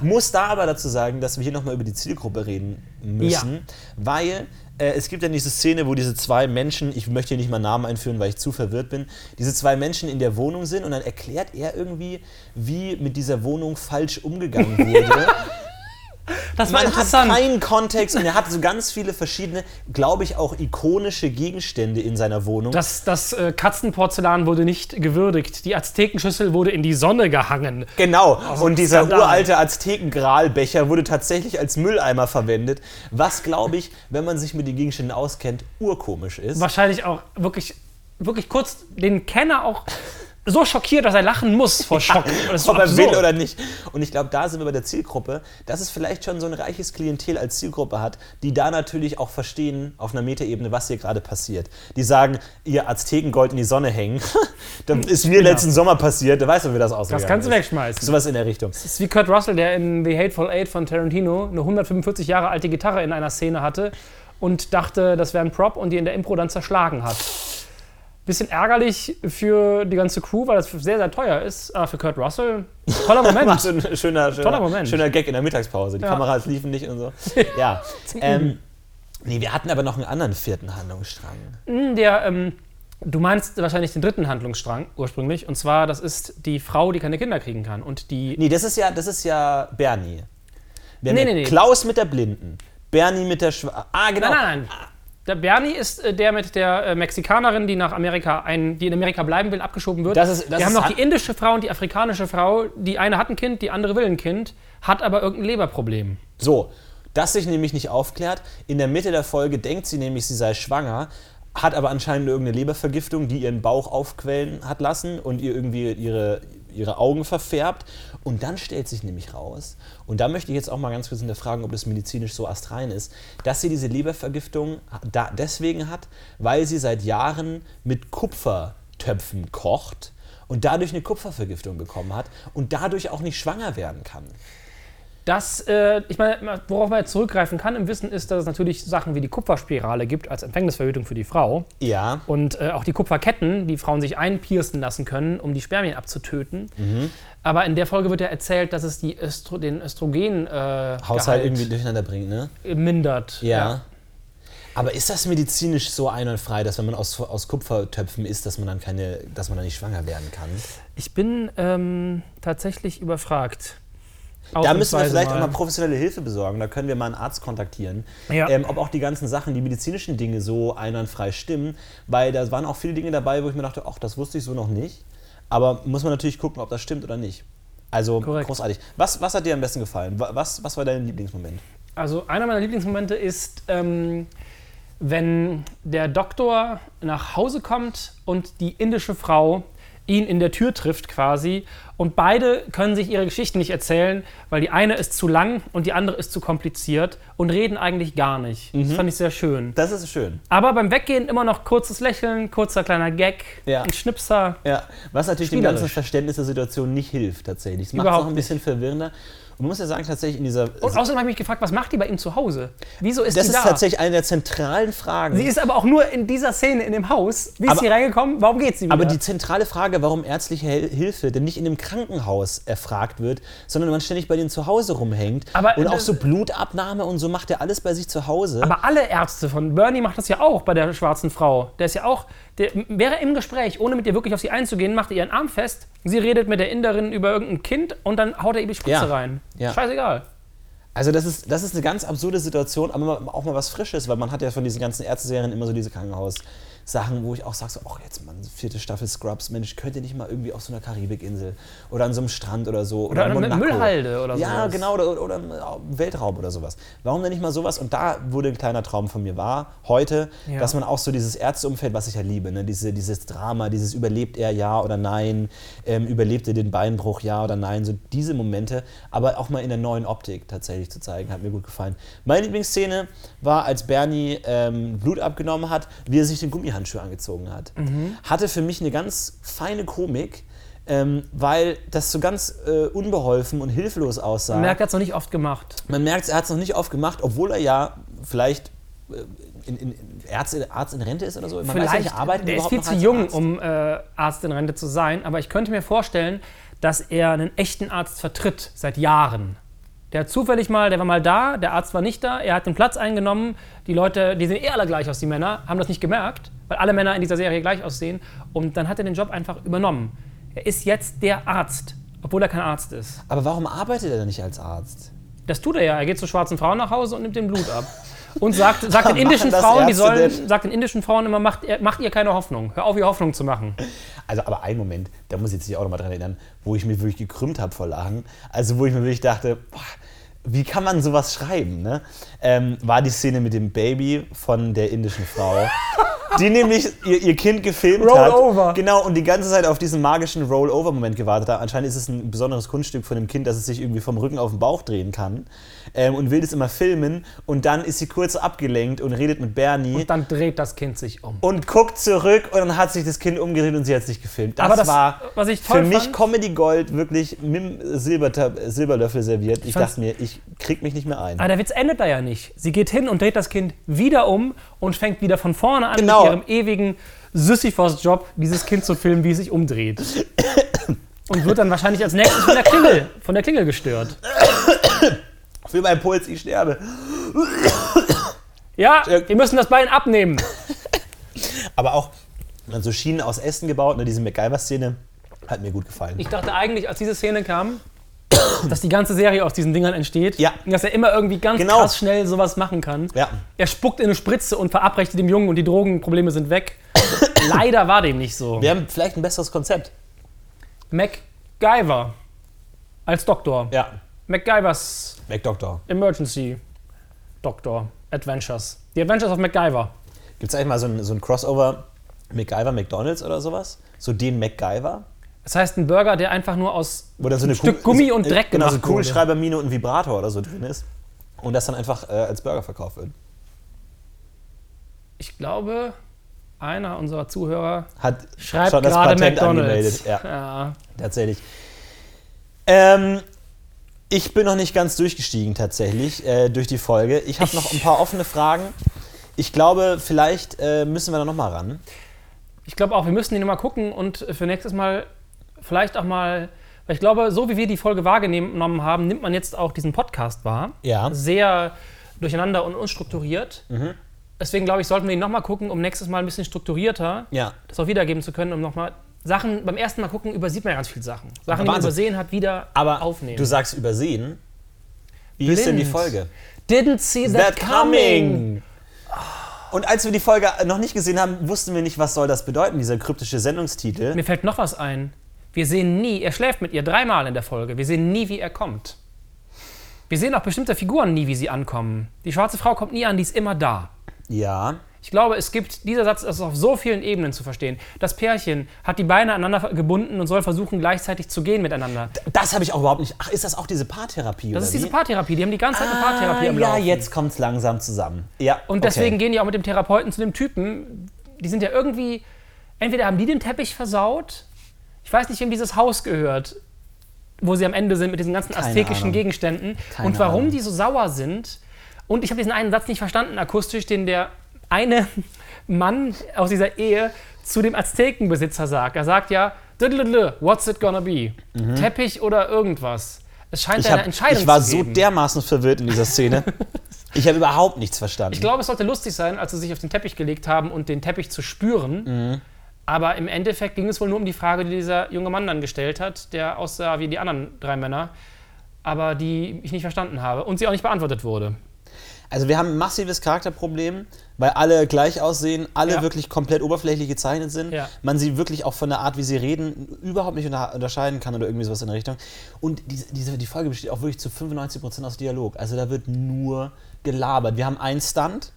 Speaker 1: Muss da aber dazu sagen, dass wir hier nochmal über die Zielgruppe reden müssen, weil äh, es gibt ja diese Szene, wo diese zwei Menschen, ich möchte hier nicht mal Namen einführen, weil ich zu verwirrt bin, diese zwei Menschen in der Wohnung sind und dann erklärt er irgendwie, wie mit dieser Wohnung falsch umgegangen wurde.
Speaker 2: Das war
Speaker 1: Man hat
Speaker 2: interessant.
Speaker 1: keinen Kontext und er hat so ganz viele verschiedene, glaube ich, auch ikonische Gegenstände in seiner Wohnung.
Speaker 2: Das, das äh, Katzenporzellan wurde nicht gewürdigt. Die Aztekenschüssel wurde in die Sonne gehangen.
Speaker 1: Genau, und dieser
Speaker 2: Skandal.
Speaker 1: uralte Azteken-Gralbecher wurde tatsächlich als Mülleimer verwendet, was, glaube ich, wenn man sich mit den Gegenständen auskennt, urkomisch ist.
Speaker 2: Wahrscheinlich auch wirklich, wirklich kurz den Kenner auch so schockiert, dass er lachen muss vor Schock. So
Speaker 1: ob er will oder nicht. Und ich glaube, da sind wir bei der Zielgruppe, dass es vielleicht schon so ein reiches Klientel als Zielgruppe hat, die da natürlich auch verstehen, auf einer Metaebene, was hier gerade passiert. Die sagen, ihr Aztekengold in die Sonne hängen, das ist mir letzten Sommer passiert, da weißt du, wie das ausgegangen
Speaker 2: Das kannst du wegschmeißen.
Speaker 1: Sowas in der Richtung.
Speaker 2: Das ist wie Kurt Russell, der in The Hateful Eight von Tarantino eine 145 Jahre alte Gitarre in einer Szene hatte und dachte, das wäre ein Prop und die in der Impro dann zerschlagen hat. Bisschen ärgerlich für die ganze Crew, weil das sehr, sehr teuer ist. Aber für Kurt Russell, toller Moment.
Speaker 1: schöner, schöner,
Speaker 2: Moment.
Speaker 1: schöner Gag in der Mittagspause. Die
Speaker 2: Ja.
Speaker 1: Kameras liefen nicht und so. Ja. ähm, nee, wir hatten aber noch einen anderen vierten Handlungsstrang.
Speaker 2: Der, ähm, du meinst wahrscheinlich den dritten Handlungsstrang ursprünglich. Und zwar, das ist die Frau, die keine Kinder kriegen kann. Und die.
Speaker 1: Nee, das ist ja, das ist ja Bernie. Wir
Speaker 2: Nee, nee, nee.
Speaker 1: Klaus mit der Blinden. Bernie mit der Schwa Ah, genau.
Speaker 2: Nein, nein, nein. Der Bernie ist äh, der mit der äh, Mexikanerin, die nach Amerika ein, die in Amerika bleiben will, abgeschoben wird.
Speaker 1: Das ist- das
Speaker 2: Wir haben noch die indische Frau und die afrikanische Frau. Die eine hat ein Kind, die andere will ein Kind, hat aber irgendein Leberproblem.
Speaker 1: So, das sich nämlich nicht aufklärt. In der Mitte der Folge denkt sie nämlich, sie sei schwanger, hat aber anscheinend irgendeine Lebervergiftung, die ihren Bauch aufquellen hat lassen und ihr irgendwie ihre, ihre Augen verfärbt. Und dann stellt sich nämlich raus, und da möchte ich jetzt auch mal ganz kurz hinterfragen, ob das medizinisch so astrein ist, dass sie diese Lebervergiftung da deswegen hat, weil sie seit Jahren mit Kupfertöpfen kocht und dadurch eine Kupfervergiftung bekommen hat und dadurch auch nicht schwanger werden kann.
Speaker 2: Das, äh, ich meine, worauf man jetzt zurückgreifen kann im Wissen ist, dass es natürlich Sachen wie die Kupferspirale gibt als Empfängnisverhütung für die Frau.
Speaker 1: Ja.
Speaker 2: Und äh, auch die Kupferketten, die Frauen sich einpiersten lassen können, um die Spermien abzutöten.
Speaker 1: Mhm.
Speaker 2: Aber in der Folge wird ja erzählt, dass es die Östro den Östrogen äh,
Speaker 1: Haushalt irgendwie durcheinander bringt, ne?
Speaker 2: mindert.
Speaker 1: Ja. Aber ist das medizinisch so einwandfrei, dass wenn man aus, aus Kupfertöpfen isst, dass man dann keine, dass man dann nicht schwanger werden kann?
Speaker 2: Ich bin ähm, tatsächlich überfragt.
Speaker 1: Da müssen wir vielleicht auch mal professionelle Hilfe besorgen. Da können wir mal einen Arzt kontaktieren.
Speaker 2: Ja.
Speaker 1: Ähm, ob auch die ganzen Sachen, die medizinischen Dinge so einwandfrei stimmen. Weil da waren auch viele Dinge dabei, wo ich mir dachte, ach, das wusste ich so noch nicht. Aber muss man natürlich gucken, ob das stimmt oder nicht. Also
Speaker 2: Korrekt.
Speaker 1: großartig. Was, was hat dir am besten gefallen? Wa- Was, was war dein Lieblingsmoment?
Speaker 2: Also einer meiner Lieblingsmomente ist, ähm, wenn der Doktor nach Hause kommt und die indische Frau ihn in der Tür trifft quasi und beide können sich ihre Geschichten nicht erzählen, weil die eine ist zu lang und die andere ist zu kompliziert und reden eigentlich gar nicht.
Speaker 1: Mhm.
Speaker 2: Das fand ich sehr schön.
Speaker 1: Das ist schön.
Speaker 2: Aber beim Weggehen immer noch kurzes Lächeln, kurzer kleiner Gag,
Speaker 1: Ja.
Speaker 2: ein Schnipser.
Speaker 1: Ja, was natürlich dem ganzen Verständnis der Situation nicht hilft, tatsächlich. Es macht es auch ein bisschen verwirrender. Man muss ja sagen, tatsächlich in dieser.
Speaker 2: Und außerdem habe ich mich gefragt, was macht die bei ihm zu Hause? Wieso ist
Speaker 1: das
Speaker 2: die
Speaker 1: ist
Speaker 2: da?
Speaker 1: tatsächlich eine der zentralen Fragen.
Speaker 2: Sie ist aber auch nur in dieser Szene in dem Haus. Wie ist
Speaker 1: Aber-
Speaker 2: sie reingekommen? Warum geht sie wieder?
Speaker 1: Aber die zentrale Frage, warum ärztliche Hilfe denn nicht in einem Krankenhaus erfragt wird, sondern man ständig bei denen zu Hause rumhängt
Speaker 2: Aber
Speaker 1: und auch
Speaker 2: das-
Speaker 1: so Blutabnahme und so macht er alles bei sich zu Hause.
Speaker 2: Aber alle Ärzte von Bernie macht das ja auch bei der schwarzen Frau. Der ist ja auch, der wäre im Gespräch, ohne mit ihr wirklich auf sie einzugehen, macht er ihren Arm fest. Sie redet mit der Inderin über irgendein Kind und dann haut er ihr die Spritze
Speaker 1: Ja.
Speaker 2: rein.
Speaker 1: Ja.
Speaker 2: Scheißegal.
Speaker 1: Also das ist, das ist eine ganz absurde Situation, aber auch mal was Frisches, weil man hat ja von diesen ganzen Ärzteserien immer so diese Krankenhaus-Sachen, wo ich auch sage, so, ach jetzt mal, vierte Staffel Scrubs, Mensch, könnt ihr nicht mal irgendwie auf so einer Karibikinsel oder an so einem Strand oder so.
Speaker 2: Oder einer
Speaker 1: Monaco.
Speaker 2: Müllhalde oder
Speaker 1: Ja,
Speaker 2: sowas.
Speaker 1: genau, oder, oder im Weltraum oder sowas. Warum denn nicht mal sowas? Und da wurde ein kleiner Traum von mir wahr, heute,
Speaker 2: Ja.
Speaker 1: dass man auch so dieses Ärzteumfeld, was ich ja liebe, ne? Diese, dieses Drama, dieses überlebt er ja oder nein, ähm, überlebt er den Beinbruch ja oder nein, so diese Momente, aber auch mal in der neuen Optik tatsächlich zu zeigen, hat mir gut gefallen. Meine Lieblingsszene war, als Bernie ähm, Blut abgenommen hat, wie er sich den Gummihandschuh angezogen hat. Hatte für mich eine ganz feine Komik, ähm, weil das so ganz äh, unbeholfen und hilflos aussah.
Speaker 2: Merck hat es noch nicht oft gemacht.
Speaker 1: Man merkt, er hat es noch nicht oft gemacht, obwohl er ja vielleicht äh, in, in, Arzt, Arzt in Rente ist oder so. Man weiß ja
Speaker 2: Vielleicht,
Speaker 1: nicht, arbeitet
Speaker 2: der ist viel zu jung,
Speaker 1: Arzt?
Speaker 2: um äh, Arzt in Rente zu sein. Aber ich könnte mir vorstellen, dass er einen echten Arzt vertritt seit Jahren. Der hat zufällig mal, der war mal da, der Arzt war nicht da, er hat den Platz eingenommen. Die Leute, die sehen eh alle gleich aus, die Männer, haben das nicht gemerkt, weil alle Männer in dieser Serie gleich aussehen. Und dann hat er den Job einfach übernommen. Er ist jetzt der Arzt, obwohl er kein Arzt ist.
Speaker 1: Aber warum arbeitet er denn nicht als Arzt?
Speaker 2: Das tut er ja. Er geht zu schwarzen Frauen nach Hause und nimmt den Blut ab. Und sagt, sagt den indischen Frauen, die sollen,
Speaker 1: denn?
Speaker 2: sagt den indischen Frauen immer, macht, ihr- macht ihr keine Hoffnung. Hör auf, ihr Hoffnung zu machen.
Speaker 1: Also, aber ein Moment, da muss ich jetzt auch noch mal dran erinnern, wo ich mich wirklich gekrümmt habe vor Lachen. Also, wo ich mir wirklich dachte, boah, wie kann man sowas schreiben, ne? Ähm, war die Szene mit dem Baby von der indischen Frau. Die nämlich ihr, ihr Kind gefilmt hat.
Speaker 2: Rollover.
Speaker 1: Genau, und die ganze Zeit auf diesen magischen Rollover-Moment gewartet hat. Anscheinend ist es ein besonderes Kunststück von dem Kind, dass es sich irgendwie vom Rücken auf den Bauch drehen kann. Ähm, und will das immer filmen. Und dann ist sie kurz abgelenkt und redet mit Bernie.
Speaker 2: Und dann dreht das Kind sich um.
Speaker 1: und guckt zurück und dann hat sich das Kind umgedreht und sie hat sich gefilmt. Das,
Speaker 2: Aber das,
Speaker 1: war
Speaker 2: ich
Speaker 1: für mich
Speaker 2: fand-
Speaker 1: Comedy Gold wirklich mit dem Silbertab Silberlöffel serviert. Ich
Speaker 2: fand's-
Speaker 1: dachte mir, ich krieg mich nicht mehr ein.
Speaker 2: Aber der Witz endet da ja nicht. Sie geht hin und dreht das Kind wieder um und fängt wieder von vorne an
Speaker 1: Genau.
Speaker 2: mit ihrem ewigen Sisyphos-Job, dieses Kind zu filmen, wie es sich umdreht. Und wird dann wahrscheinlich als nächstes von der Klingel, von der Klingel gestört.
Speaker 1: Für meinen Puls, ich sterbe.
Speaker 2: Ja,
Speaker 1: Äh,
Speaker 2: wir müssen das Bein abnehmen.
Speaker 1: Aber auch so Schienen aus Ästen gebaut, ne, diese MacGyver-Szene hat mir gut gefallen.
Speaker 2: Ich dachte eigentlich, als diese Szene kam, dass die ganze Serie aus diesen Dingern entsteht.
Speaker 1: Ja.
Speaker 2: Und dass er immer irgendwie ganz
Speaker 1: Genau.
Speaker 2: krass schnell sowas machen kann.
Speaker 1: ja.
Speaker 2: Er spuckt in eine Spritze und verabreicht dem Jungen und die Drogenprobleme sind weg. Leider war dem nicht so.
Speaker 1: Wir haben vielleicht ein besseres Konzept.
Speaker 2: MacGyver als Doktor.
Speaker 1: Ja.
Speaker 2: MacGyvers
Speaker 1: MacDoctor.
Speaker 2: Emergency Doctor Adventures. The Adventures of MacGyver.
Speaker 1: Gibt es eigentlich mal so ein, so ein Crossover MacGyver McDonalds oder sowas? So den MacGyver?
Speaker 2: Das heißt, ein Burger, der einfach nur aus
Speaker 1: so eine
Speaker 2: Stück Gummi und Dreck
Speaker 1: genau, so
Speaker 2: gemacht wurde.
Speaker 1: Kugelschreibermine und ein Vibrator oder so drin ist. Und das dann einfach äh, als Burger verkauft wird.
Speaker 2: Ich glaube, einer unserer Zuhörer
Speaker 1: Hat
Speaker 2: schreibt
Speaker 1: schon das
Speaker 2: gerade
Speaker 1: Patent
Speaker 2: McDonalds.
Speaker 1: angemeldet. Ja,
Speaker 2: Ja.
Speaker 1: tatsächlich. Ähm, Ich bin noch nicht ganz durchgestiegen tatsächlich äh, durch die Folge. Ich habe noch ein paar offene Fragen. Ich glaube, vielleicht äh, müssen wir da noch mal ran.
Speaker 2: Ich glaube auch, wir müssen die nochmal gucken und für nächstes Mal vielleicht auch mal, weil ich glaube, so wie wir die Folge wahrgenommen haben, nimmt man jetzt auch diesen Podcast wahr.
Speaker 1: Ja.
Speaker 2: Sehr durcheinander und unstrukturiert. Deswegen glaube ich, sollten wir ihn nochmal gucken, um nächstes Mal ein bisschen strukturierter
Speaker 1: Ja.
Speaker 2: das auch wiedergeben zu können, um nochmal Sachen, beim ersten Mal gucken, übersieht man ja ganz viele Sachen. Sachen, die man
Speaker 1: Wahnsinn.
Speaker 2: übersehen hat, wieder
Speaker 1: Aber
Speaker 2: aufnehmen.
Speaker 1: du sagst übersehen. Wie hieß denn die
Speaker 2: Blind.
Speaker 1: Folge?
Speaker 2: Didn't see that, coming.
Speaker 1: Und als wir die Folge noch nicht gesehen haben, wussten wir nicht, was soll das bedeuten, dieser kryptische Sendungstitel.
Speaker 2: Mir fällt noch was ein. Wir sehen nie, er schläft mit ihr dreimal in der Folge. Wir sehen nie, wie er kommt. Wir sehen auch bestimmte Figuren nie, wie sie ankommen. Die schwarze Frau kommt nie an, die ist immer da.
Speaker 1: Ja.
Speaker 2: Ich glaube, es gibt, dieser Satz ist auf so vielen Ebenen zu verstehen. Das Pärchen hat die Beine aneinander gebunden und soll versuchen, gleichzeitig zu gehen miteinander.
Speaker 1: Das habe ich auch überhaupt nicht. Ach, ist das auch diese Paartherapie?
Speaker 2: Das ist diese
Speaker 1: wie?
Speaker 2: Paartherapie. Die haben die ganze Zeit eine
Speaker 1: ah,
Speaker 2: Paartherapie am
Speaker 1: Ja,
Speaker 2: Laufen.
Speaker 1: jetzt kommt es langsam zusammen. Ja.
Speaker 2: Und deswegen gehen die auch mit dem Therapeuten zu dem Typen. Die sind ja irgendwie, entweder haben die den Teppich versaut, ich weiß nicht, wem dieses Haus gehört, wo sie am Ende sind mit diesen ganzen
Speaker 1: Keine
Speaker 2: aztekischen
Speaker 1: Ahnung.
Speaker 2: Gegenständen.
Speaker 1: Keine
Speaker 2: und warum
Speaker 1: Ahnung.
Speaker 2: die so sauer sind. Und ich habe diesen einen Satz nicht verstanden, akustisch, den der eine Mann aus dieser Ehe zu dem Aztekenbesitzer sagt. Er sagt ja, "Diddle-diddle, what's it gonna be? Teppich oder irgendwas? Es scheint
Speaker 1: Mhm. Ich,
Speaker 2: ja eine
Speaker 1: hab,
Speaker 2: Entscheidung
Speaker 1: ich war
Speaker 2: zu
Speaker 1: so dermaßen verwirrt in dieser Szene. ich habe überhaupt nichts verstanden.
Speaker 2: Ich glaube, es sollte lustig sein, als sie sich auf den Teppich gelegt haben und den Teppich zu spüren. Aber im Endeffekt ging es wohl nur um die Frage, die dieser junge Mann dann gestellt hat, der aussah wie die anderen drei Männer, aber die ich nicht verstanden habe und sie auch nicht beantwortet wurde.
Speaker 1: Also wir haben ein massives Charakterproblem, weil alle gleich aussehen, alle
Speaker 2: Ja.
Speaker 1: wirklich komplett oberflächlich gezeichnet sind.
Speaker 2: Ja.
Speaker 1: Man sie wirklich auch von der Art, wie sie reden, überhaupt nicht unter unterscheiden kann oder irgendwie sowas in der Richtung. Und diese, diese, die Folge besteht auch wirklich zu 95% aus Dialog. Also da wird nur gelabert. Wir haben einen Stunt,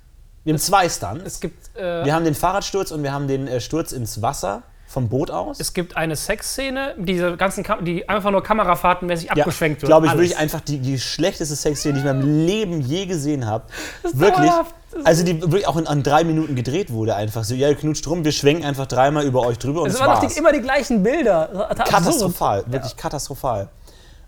Speaker 1: wir haben zwei Stunts.
Speaker 2: Es gibt, äh,
Speaker 1: Wir haben den Fahrradsturz und wir haben den äh, Sturz ins Wasser vom Boot aus.
Speaker 2: es gibt eine Sexszene, diese ganzen Kam die einfach nur Kamerafahrtenmäßig
Speaker 1: ja,
Speaker 2: abgeschwenkt wird.
Speaker 1: glaube ich, wirklich einfach die, die schlechteste Sexszene, die ich in meinem Leben je gesehen habe. Wirklich.
Speaker 2: dauerhaft.
Speaker 1: Also die wirklich auch in, an drei Minuten gedreht wurde einfach. So, ja, ihr knutscht rum, wir schwenken einfach dreimal über euch drüber und
Speaker 2: Es waren doch die, immer die gleichen Bilder.
Speaker 1: Katastrophal, wirklich katastrophal.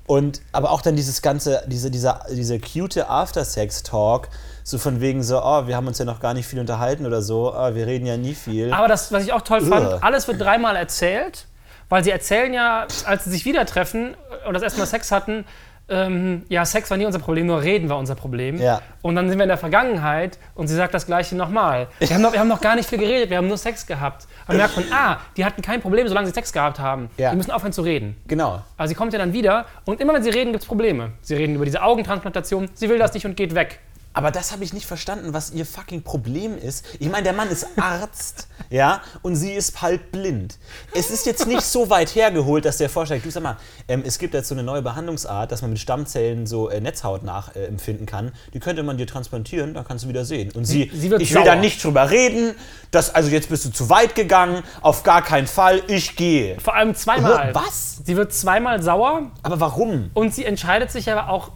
Speaker 1: Und aber auch dann dieses ganze, diese, dieser, diese cute After-Sex-Talk, so von wegen so, oh, wir haben uns ja noch gar nicht viel unterhalten oder so, oh, wir reden ja nie viel.
Speaker 2: Aber das, was ich auch toll
Speaker 1: Ugh.
Speaker 2: fand, alles wird dreimal erzählt, weil sie erzählen ja, als sie sich wieder treffen und das erste Mal Sex hatten, ähm, ja, Sex war nie unser Problem, nur Reden war unser Problem.
Speaker 1: Ja.
Speaker 2: Und dann sind wir in der Vergangenheit und sie sagt das Gleiche nochmal. Wir, haben noch- wir haben noch gar nicht viel geredet, wir haben nur Sex gehabt. Und merkt man, ah, die hatten kein Problem, solange sie Sex gehabt haben.
Speaker 1: Ja.
Speaker 2: Die müssen aufhören zu reden.
Speaker 1: genau.
Speaker 2: Aber sie kommt ja dann wieder und immer wenn sie reden, gibt es Probleme. Sie reden über diese Augentransplantation, sie will das nicht und geht weg.
Speaker 1: Aber das habe ich nicht verstanden, was ihr fucking Problem ist. Ich meine, der Mann ist Arzt, ja, und sie ist halt blind. Es ist jetzt nicht so weit hergeholt, dass der vorschlägt, du sag mal, ähm, es gibt jetzt so eine neue Behandlungsart, dass man mit Stammzellen so äh, Netzhaut nachempfinden kann. Die könnte man dir transplantieren, dann kannst du wieder sehen. Und sie,
Speaker 2: sie
Speaker 1: ich will
Speaker 2: sauer.
Speaker 1: da nicht drüber reden, das, also jetzt bist du zu weit gegangen, auf gar keinen Fall, ich gehe.
Speaker 2: Vor allem zweimal.
Speaker 1: Was?
Speaker 2: Sie wird zweimal sauer
Speaker 1: Aber warum?
Speaker 2: Und sie entscheidet sich aber auch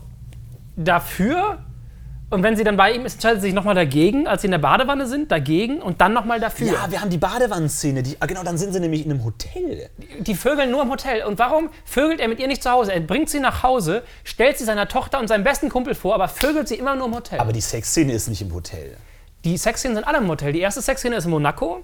Speaker 2: dafür. Und wenn sie dann bei ihm ist, entscheidet sie sich nochmal dagegen, als sie in der Badewanne sind, dagegen und dann nochmal dafür.
Speaker 1: Ja, wir haben die Badewannenszene, die, ah, genau, dann sind sie nämlich in einem Hotel.
Speaker 2: Die vögeln nur im Hotel. Und warum vögelt er mit ihr nicht zu Hause? Er bringt sie nach Hause, stellt sie seiner Tochter und seinem besten Kumpel vor, aber vögelt sie immer nur im Hotel.
Speaker 1: Aber die Sexszene ist nicht im Hotel.
Speaker 2: die Sexszenen sind alle im Hotel. Die erste Sexszene ist in Monaco.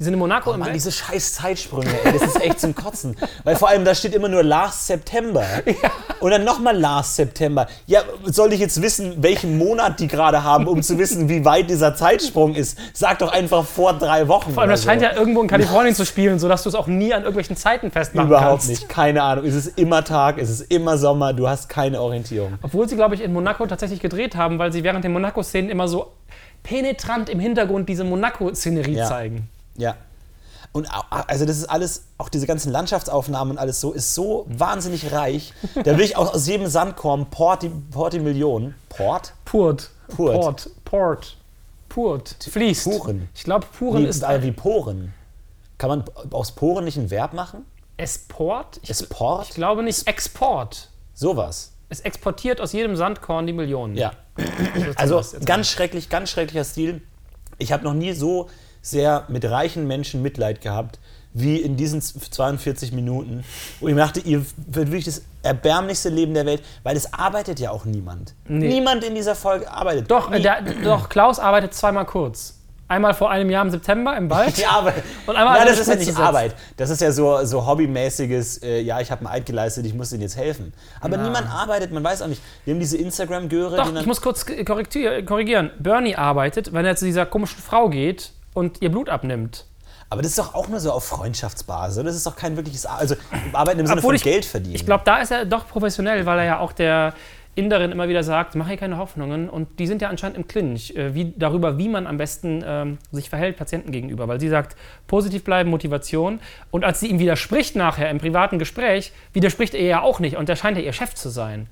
Speaker 2: Die sind in Monaco im
Speaker 1: Mann,
Speaker 2: Bett.
Speaker 1: diese scheiß Zeitsprünge, ey, das ist echt zum Kotzen. Weil vor allem, da steht immer nur Last September. Und dann nochmal Last September. Ja, soll ich jetzt wissen, welchen Monat die gerade haben, um zu wissen, wie weit dieser Zeitsprung ist? Sag doch einfach vor drei Wochen.
Speaker 2: Vor allem, das scheint
Speaker 1: so.
Speaker 2: ja irgendwo in Kalifornien zu spielen, sodass du es auch nie an irgendwelchen Zeiten festmachen
Speaker 1: Überhaupt
Speaker 2: kannst.
Speaker 1: nicht, keine Ahnung. Es ist immer Tag, es ist immer Sommer, du hast keine Orientierung.
Speaker 2: Obwohl sie, glaube ich, in Monaco tatsächlich gedreht haben, weil sie während den Monaco-Szenen immer so penetrant im Hintergrund diese Monaco-Szenerie
Speaker 1: Ja.
Speaker 2: zeigen.
Speaker 1: Ja. Und also das ist alles, auch diese ganzen Landschaftsaufnahmen und alles so, ist so wahnsinnig reich. Da will ich auch aus jedem Sandkorn Porti, Porti Millionen. Port?
Speaker 2: Purt.
Speaker 1: Purt.
Speaker 2: Port. Port. Purt. Fließt.
Speaker 1: Puren.
Speaker 2: Ich glaube, Puren
Speaker 1: Wie,
Speaker 2: ist
Speaker 1: äh, wie Poren. Kann man aus Poren nicht ein Verb machen?
Speaker 2: Esport? Ich,
Speaker 1: Esport?
Speaker 2: ich glaube nicht. Export.
Speaker 1: Sowas.
Speaker 2: Es exportiert aus jedem Sandkorn die Millionen.
Speaker 1: Ja. Also ganz schrecklich, ganz schrecklicher Stil. Ich habe noch nie so sehr mit reichen Menschen Mitleid gehabt, wie in diesen 42 Minuten, wo ich dachte, ihr wird wirklich das erbärmlichste Leben der Welt, weil es arbeitet ja auch niemand.
Speaker 2: Nee.
Speaker 1: Niemand in dieser Folge arbeitet.
Speaker 2: Doch, äh, der, doch, Klaus arbeitet zweimal kurz. Einmal vor einem Jahr im September im Wald.
Speaker 1: Die Arbeit.
Speaker 2: Und einmal
Speaker 1: ja,
Speaker 2: eine
Speaker 1: das ist ja nicht. Arbeit. Das ist ja so, so hobbymäßiges, äh, ja, ich habe einen Eid geleistet, ich muss denen jetzt helfen. Aber niemand arbeitet, man weiß auch nicht. Wir haben diese Instagram-Göre,
Speaker 2: Doch,
Speaker 1: die
Speaker 2: ich muss kurz korrigieren. Bernie arbeitet, wenn er zu dieser komischen Frau geht und ihr Blut abnimmt.
Speaker 1: Aber das ist doch auch nur so auf Freundschaftsbasis. Das ist doch kein wirkliches. Ar also Arbeiten im Sinne
Speaker 2: Obwohl
Speaker 1: von
Speaker 2: ich-
Speaker 1: Geld verdienen.
Speaker 2: Ich glaube, da ist er doch professionell, weil er ja auch der Inderin immer wieder sagt, mach hier keine Hoffnungen. Und die sind ja anscheinend im Clinch, äh, wie, darüber, wie man am besten ähm, sich verhält Patienten gegenüber. Weil sie sagt, positiv bleiben, Motivation. Und als sie ihm widerspricht nachher im privaten Gespräch, widerspricht er ja auch nicht. Und der scheint ja ihr Chef zu sein.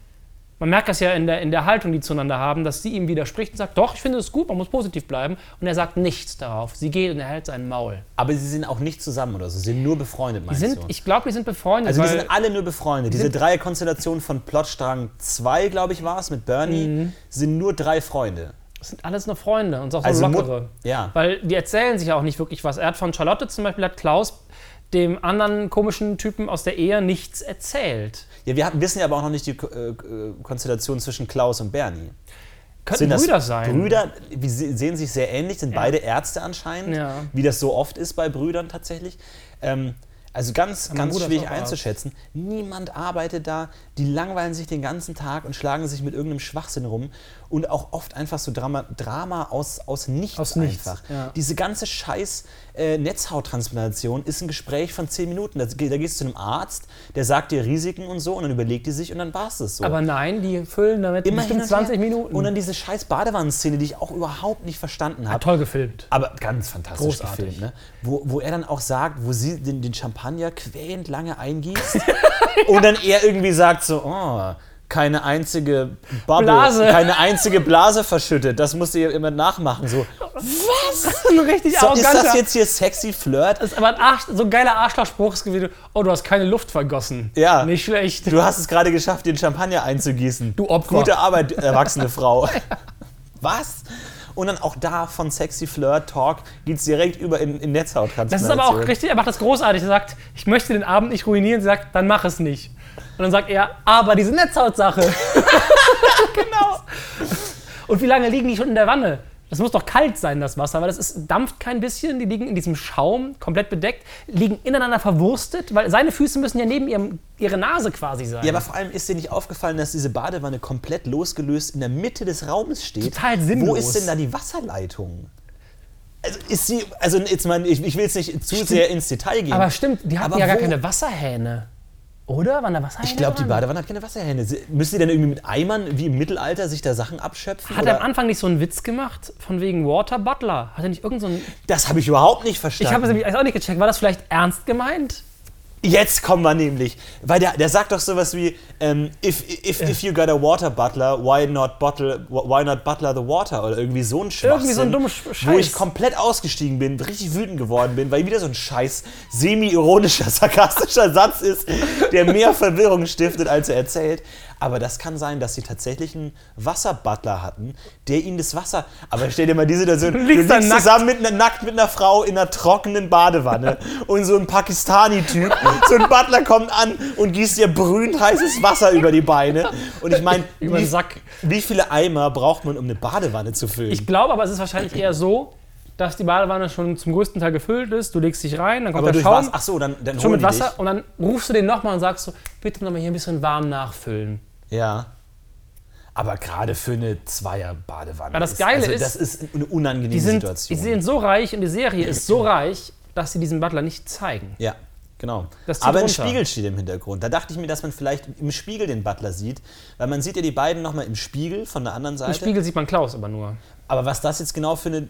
Speaker 2: Man merkt das ja in der, in der Haltung, die zueinander haben, dass sie ihm widerspricht und sagt, doch, ich finde es gut, man muss positiv bleiben. Und er sagt nichts darauf. Sie geht und er hält sein Maul.
Speaker 1: Aber sie sind auch nicht zusammen oder so. Sie sind nur befreundet, meinst
Speaker 2: sind,
Speaker 1: du?
Speaker 2: ich glaube, die sind befreundet.
Speaker 1: also, die sind alle nur befreundet. Diese
Speaker 2: sind-
Speaker 1: Dreierkonstellation von Plotstrang 2, glaube ich, war es, mit Bernie,
Speaker 2: Mhm.
Speaker 1: sind nur drei Freunde.
Speaker 2: das sind alles nur Freunde und auch so
Speaker 1: Also
Speaker 2: lockere.
Speaker 1: ja.
Speaker 2: Weil die erzählen sich auch nicht wirklich was. Er hat von Charlotte zum Beispiel, hat Klaus dem anderen komischen Typen aus der Ehe nichts erzählt.
Speaker 1: Ja, wir wissen ja aber auch noch nicht die äh, äh, Konstellation zwischen Klaus und Bernie.
Speaker 2: Könnten Brüder sein.
Speaker 1: Brüder, se- sehen sich sehr ähnlich, sind beide Ärzte anscheinend,
Speaker 2: Ja.
Speaker 1: wie das so oft ist bei Brüdern tatsächlich. Ähm, also ganz, ganz
Speaker 2: Bruder
Speaker 1: schwierig einzuschätzen. Niemand arbeitet da, die langweilen sich den ganzen Tag und schlagen sich mit irgendeinem Schwachsinn rum und auch oft einfach so Drama, Drama aus, aus nichts
Speaker 2: Aus nichts,
Speaker 1: einfach.
Speaker 2: ja.
Speaker 1: Diese ganze scheiß äh, Netzhauttransplantation ist ein Gespräch von 10 Minuten. Da, da gehst du zu einem Arzt, der sagt dir Risiken und so und dann überlegt die sich und dann war es das so.
Speaker 2: Aber nein, die füllen damit
Speaker 1: Immer hin
Speaker 2: bestimmt
Speaker 1: und
Speaker 2: 20
Speaker 1: her.
Speaker 2: Minuten.
Speaker 1: Und dann diese scheiß Badewannenszene, die ich auch überhaupt nicht verstanden habe.
Speaker 2: Toll gefilmt.
Speaker 1: Aber ganz fantastisch
Speaker 2: Großartig.
Speaker 1: gefilmt, ne? Wo, wo er dann auch sagt, wo sie den, den Champagner quälend lange eingießt und dann er irgendwie sagt so, oh, keine einzige Bubble,
Speaker 2: Blase.
Speaker 1: keine einzige Blase verschüttet. Das musst du ihr immer nachmachen. So,
Speaker 2: ein richtig
Speaker 1: so ist das jetzt hier sexy Flirt?
Speaker 2: Das ist aber ein Arsch, so ein geiler Arschlochspruch ist gewesen. Oh, du hast keine Luft vergossen.
Speaker 1: Ja.
Speaker 2: Nicht schlecht.
Speaker 1: Du hast es gerade geschafft, den Champagner einzugießen.
Speaker 2: Du Opfer.
Speaker 1: Gute Arbeit, erwachsene Frau. Was? Und dann auch da von Sexy Flirt Talk geht es direkt über in, in Netzhauttransplantation.
Speaker 2: Das ist aber auch richtig, er macht das großartig. Er sagt, ich möchte den Abend nicht ruinieren. Sie sagt, dann mach es nicht. Und dann sagt er, aber diese Netzhautsache. genau. Und wie lange liegen die schon in der Wanne? Das muss doch kalt sein, das Wasser, weil das ist, dampft kein bisschen. Die liegen in diesem Schaum, komplett bedeckt, liegen ineinander verwurstet, weil seine Füße müssen ja neben ihrem, ihre Nase quasi sein.
Speaker 1: Ja, aber vor allem ist dir nicht aufgefallen, dass diese Badewanne komplett losgelöst in der Mitte des Raumes steht.
Speaker 2: Total sinnlos.
Speaker 1: Wo ist denn da die Wasserleitung? Also ist sie, also jetzt mal, ich, ich will jetzt nicht zu sehr ins Detail gehen.
Speaker 2: aber stimmt, die hatten
Speaker 1: Aber
Speaker 2: ja gar
Speaker 1: wo-
Speaker 2: keine Wasserhähne. Oder? Waren da Wasserhähne?
Speaker 1: Ich glaube, die? Badewanne hat keine Wasserhähne. Sie- Müssen die dann irgendwie mit Eimern wie im Mittelalter sich da Sachen abschöpfen?
Speaker 2: Hat er am Anfang nicht so einen Witz gemacht? Von wegen Water Butler? Hat er nicht irgend so einen.
Speaker 1: Das habe ich überhaupt nicht verstanden.
Speaker 2: Ich habe es nämlich auch nicht gecheckt. War das vielleicht ernst gemeint?
Speaker 1: Jetzt kommen wir nämlich. Weil der, der sagt doch sowas wie, ähm, if, if, if you got a water butler, why not bottle, why not butler the water? Oder irgendwie so ein Schwachsinn.
Speaker 2: Irgendwie so ein dummer Sch-
Speaker 1: Wo
Speaker 2: Scheiß.
Speaker 1: ich komplett ausgestiegen bin, richtig wütend geworden bin, weil wieder so ein scheiß semi-ironischer, sarkastischer Satz ist, der mehr Verwirrung stiftet, als er erzählt. Aber das kann sein, dass sie tatsächlich einen Wasserbutler hatten, der ihnen das Wasser. Aber stell dir mal die Situation, du
Speaker 2: liegst
Speaker 1: liegst
Speaker 2: da nackt.
Speaker 1: zusammen mit einer, nackt mit einer Frau in einer trockenen Badewanne und so ein Pakistani-Typ, so ein Butler kommt an und gießt dir brühend heißes Wasser über die Beine. Und ich meine, wie, wie viele Eimer braucht man, um eine Badewanne zu füllen?
Speaker 2: Ich glaube aber, es ist wahrscheinlich eher so, dass die Badewanne schon zum größten Teil gefüllt ist. Du legst dich rein, dann kommt
Speaker 1: aber
Speaker 2: der Schaum
Speaker 1: was? Ach so, dann, dann
Speaker 2: schon mit Wasser
Speaker 1: dich.
Speaker 2: und dann rufst du den nochmal und sagst so, bitte nochmal hier ein bisschen warm nachfüllen.
Speaker 1: Ja. Aber gerade für eine Zweier-Badewanne.
Speaker 2: Das Geile
Speaker 1: also,
Speaker 2: ist,
Speaker 1: das ist eine unangenehme
Speaker 2: Die sind,
Speaker 1: Situation.
Speaker 2: die sind so reich und die Serie ist so reich, dass sie diesen Butler nicht zeigen.
Speaker 1: Ja, genau. Aber ein. Spiegel steht im Hintergrund. Da dachte ich mir, dass man vielleicht im Spiegel den Butler sieht, weil man sieht ja die beiden nochmal im Spiegel von der anderen
Speaker 2: Im
Speaker 1: Seite.
Speaker 2: Spiegel sieht man Klaus aber nur.
Speaker 1: Aber was das jetzt genau für eine.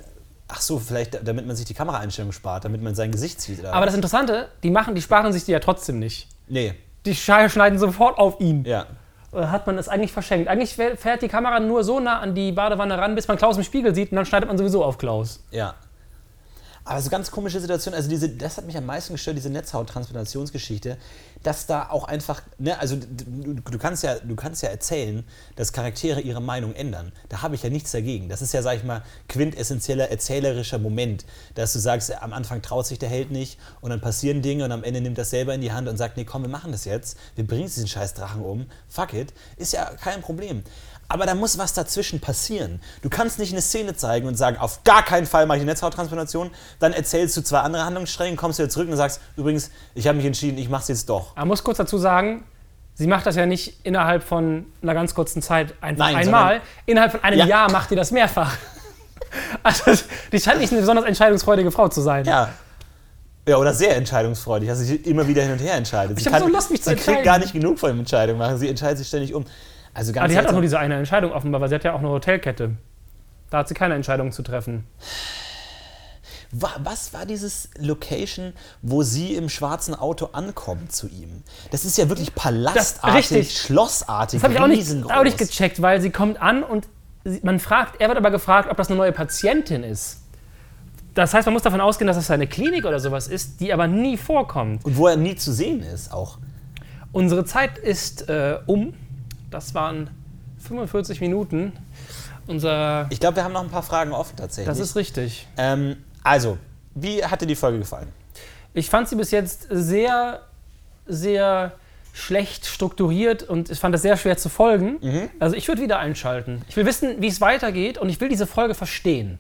Speaker 1: Ach so, vielleicht damit man sich die Kameraeinstellung spart, damit man sein Gesicht sieht. Oder
Speaker 2: Aber das Interessante, die machen, die sparen sich die ja trotzdem nicht.
Speaker 1: Nee,
Speaker 2: Die schneiden sofort auf ihn.
Speaker 1: ja.
Speaker 2: Äh, Hat man es eigentlich verschenkt. Eigentlich fährt die Kamera nur so nah an die Badewanne ran, bis man Klaus im Spiegel sieht und dann schneidet man sowieso auf Klaus.
Speaker 1: Ja. Aber so ganz komische Situation, also diese, das hat mich am meisten gestört, diese Netzhauttransplantationsgeschichte, dass da auch einfach, ne, also du, du, kannst ja, du kannst ja erzählen, dass Charaktere ihre Meinung ändern. Da habe ich ja nichts dagegen. Das ist ja, sag ich mal, quintessentieller erzählerischer Moment, dass du sagst, am Anfang traut sich der Held nicht und dann passieren Dinge und am Ende nimmt das selber in die Hand und sagt, nee, komm, wir machen das jetzt, wir bringen diesen scheiß Drachen um, fuck it, ist ja kein Problem. Aber da muss was dazwischen passieren. Du kannst nicht eine Szene zeigen und sagen, auf gar keinen Fall mache ich eine Netzhauttransplantation. Dann erzählst du zwei andere Handlungsstränge, kommst wieder zurück und sagst, übrigens, ich habe mich entschieden, ich mache es jetzt doch.
Speaker 2: Man muss kurz dazu sagen, sie macht das ja nicht innerhalb von einer ganz kurzen Zeit einfach
Speaker 1: Nein,
Speaker 2: einmal. Innerhalb von einem
Speaker 1: Ja.
Speaker 2: Jahr macht die das mehrfach. Also, die scheint nicht eine besonders entscheidungsfreudige Frau zu sein.
Speaker 1: Ja. Ja, oder sehr entscheidungsfreudig, dass sie sich immer wieder hin und her entscheidet.
Speaker 2: Ich
Speaker 1: Sie
Speaker 2: hab
Speaker 1: kann-
Speaker 2: so Lust, mich zu
Speaker 1: Sie kriegt
Speaker 2: entscheiden.
Speaker 1: gar nicht genug von dem Entscheidung machen. Sie entscheidet sich ständig um. Also ganz
Speaker 2: Aber die hat auch nur diese eine Entscheidung offenbar, weil sie hat ja auch eine Hotelkette. Da hat sie keine Entscheidung zu treffen.
Speaker 1: Wa- Was war dieses Location, wo sie im schwarzen Auto ankommt zu ihm? Das ist ja wirklich palastartig,
Speaker 2: richtig.
Speaker 1: schlossartig,
Speaker 2: Das habe ich auch nicht, auch nicht gecheckt, weil sie kommt an und man fragt, er wird aber gefragt, ob das eine neue Patientin ist. Das heißt, man muss davon ausgehen, dass das eine Klinik oder sowas ist, die aber nie vorkommt.
Speaker 1: Und wo er nie zu sehen ist auch.
Speaker 2: Unsere Zeit ist äh, um. Das waren 45 Minuten. Unser.
Speaker 1: Ich glaube, wir haben noch ein paar Fragen offen tatsächlich.
Speaker 2: Das ist richtig.
Speaker 1: ähm, also, wie hat dir die Folge gefallen?
Speaker 2: Ich fand sie bis jetzt sehr, sehr schlecht strukturiert und ich fand es sehr schwer zu folgen.
Speaker 1: Mhm.
Speaker 2: Also ich würde wieder einschalten. Ich will wissen, wie es weitergeht und ich will diese Folge verstehen.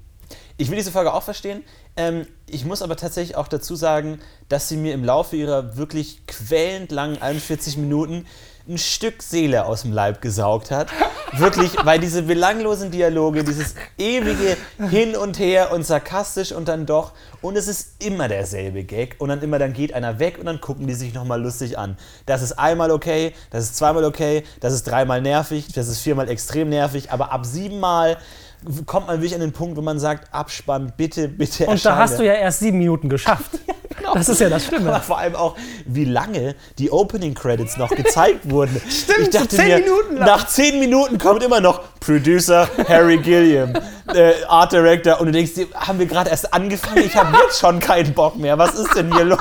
Speaker 1: Ich will diese Folge auch verstehen. Ähm, ich muss aber tatsächlich auch dazu sagen, dass sie mir im Laufe ihrer wirklich quälend langen 41 Minuten ein Stück Seele aus dem Leib gesaugt hat. Wirklich, weil diese belanglosen Dialoge, dieses ewige Hin und Her und sarkastisch und dann doch. Und es ist immer derselbe Gag. Und dann immer, dann geht einer weg und dann gucken die sich nochmal lustig an. Das ist einmal okay, das ist zweimal okay, das ist dreimal nervig, das ist viermal extrem nervig. Aber ab siebenmal kommt man wirklich an den Punkt, wo man sagt, Abspann, bitte, bitte
Speaker 2: Und da hast du ja erst sieben Minuten geschafft. Das ist ja das
Speaker 1: Aber
Speaker 2: Schlimme.
Speaker 1: vor allem auch, wie lange die Opening Credits noch gezeigt wurden.
Speaker 2: Stimmt,
Speaker 1: ich
Speaker 2: so
Speaker 1: dachte
Speaker 2: zehn
Speaker 1: mir,
Speaker 2: Minuten lang.
Speaker 1: nach zehn Minuten kommt immer noch Producer Harry Gilliam, äh, Art Director, und du denkst dir, haben wir gerade erst angefangen? Ich habe jetzt schon keinen Bock mehr. Was ist denn hier los?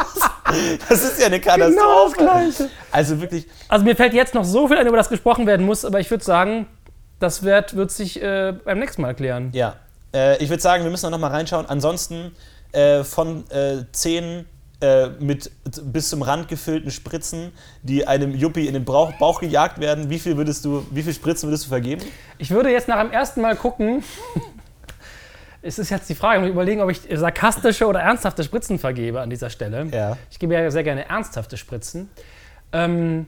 Speaker 1: Das ist ja eine Katastrophe.
Speaker 2: Genau das Gleiche.
Speaker 1: Also wirklich,
Speaker 2: Also mir fällt jetzt noch so viel ein, über das gesprochen werden muss, aber ich würde sagen, das wird, wird sich äh, beim nächsten Mal klären.
Speaker 1: ja. Äh, ich würde sagen, wir müssen noch mal reinschauen. Ansonsten äh, von äh, zehn äh, mit bis zum Rand gefüllten Spritzen, die einem Yuppie in den Bauch, Bauch gejagt werden, wie viel würdest du, wie viel Spritzen würdest du vergeben?
Speaker 2: Ich würde jetzt nach dem ersten Mal gucken. Es ist jetzt die Frage, ich muss überlegen, ob ich sarkastische oder ernsthafte Spritzen vergebe an dieser Stelle.
Speaker 1: Ja.
Speaker 2: Ich gebe ja sehr gerne ernsthafte Spritzen. Ähm,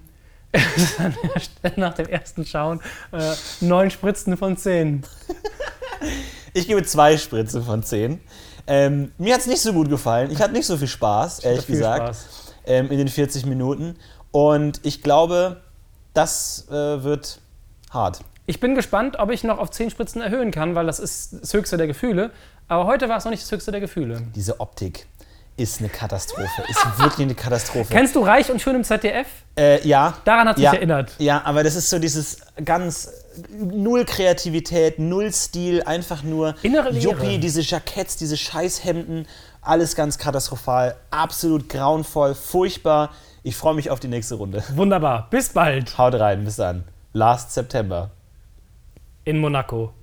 Speaker 2: nach dem ersten Schauen äh, neun Spritzen von zehn.
Speaker 1: Ich gebe zwei Spritzen von zehn. Ähm, mir hat es nicht so gut gefallen. Ich hatte nicht so viel Spaß, ehrlich
Speaker 2: viel
Speaker 1: gesagt,
Speaker 2: Spaß.
Speaker 1: Ähm, in den 40 Minuten. Und ich glaube, das äh, wird hart.
Speaker 2: Ich bin gespannt, ob ich noch auf zehn Spritzen erhöhen kann, weil das ist das höchste der Gefühle. Aber heute war es noch nicht das höchste der Gefühle.
Speaker 1: Diese Optik ist eine Katastrophe. Ist wirklich eine Katastrophe.
Speaker 2: Kennst du Reich und Schön im ZDF?
Speaker 1: Äh, ja.
Speaker 2: Daran hat sich
Speaker 1: ja,
Speaker 2: erinnert.
Speaker 1: Ja, aber das ist so dieses ganz null Kreativität, null Stil, einfach nur
Speaker 2: Innere Leere.
Speaker 1: Yuppie, diese Jacketts, diese Scheißhemden, alles ganz katastrophal, absolut grauenvoll, furchtbar. Ich freue mich auf die nächste Runde.
Speaker 2: Wunderbar. Bis bald
Speaker 1: Haut rein, bis dann. Last September.
Speaker 2: in Monaco.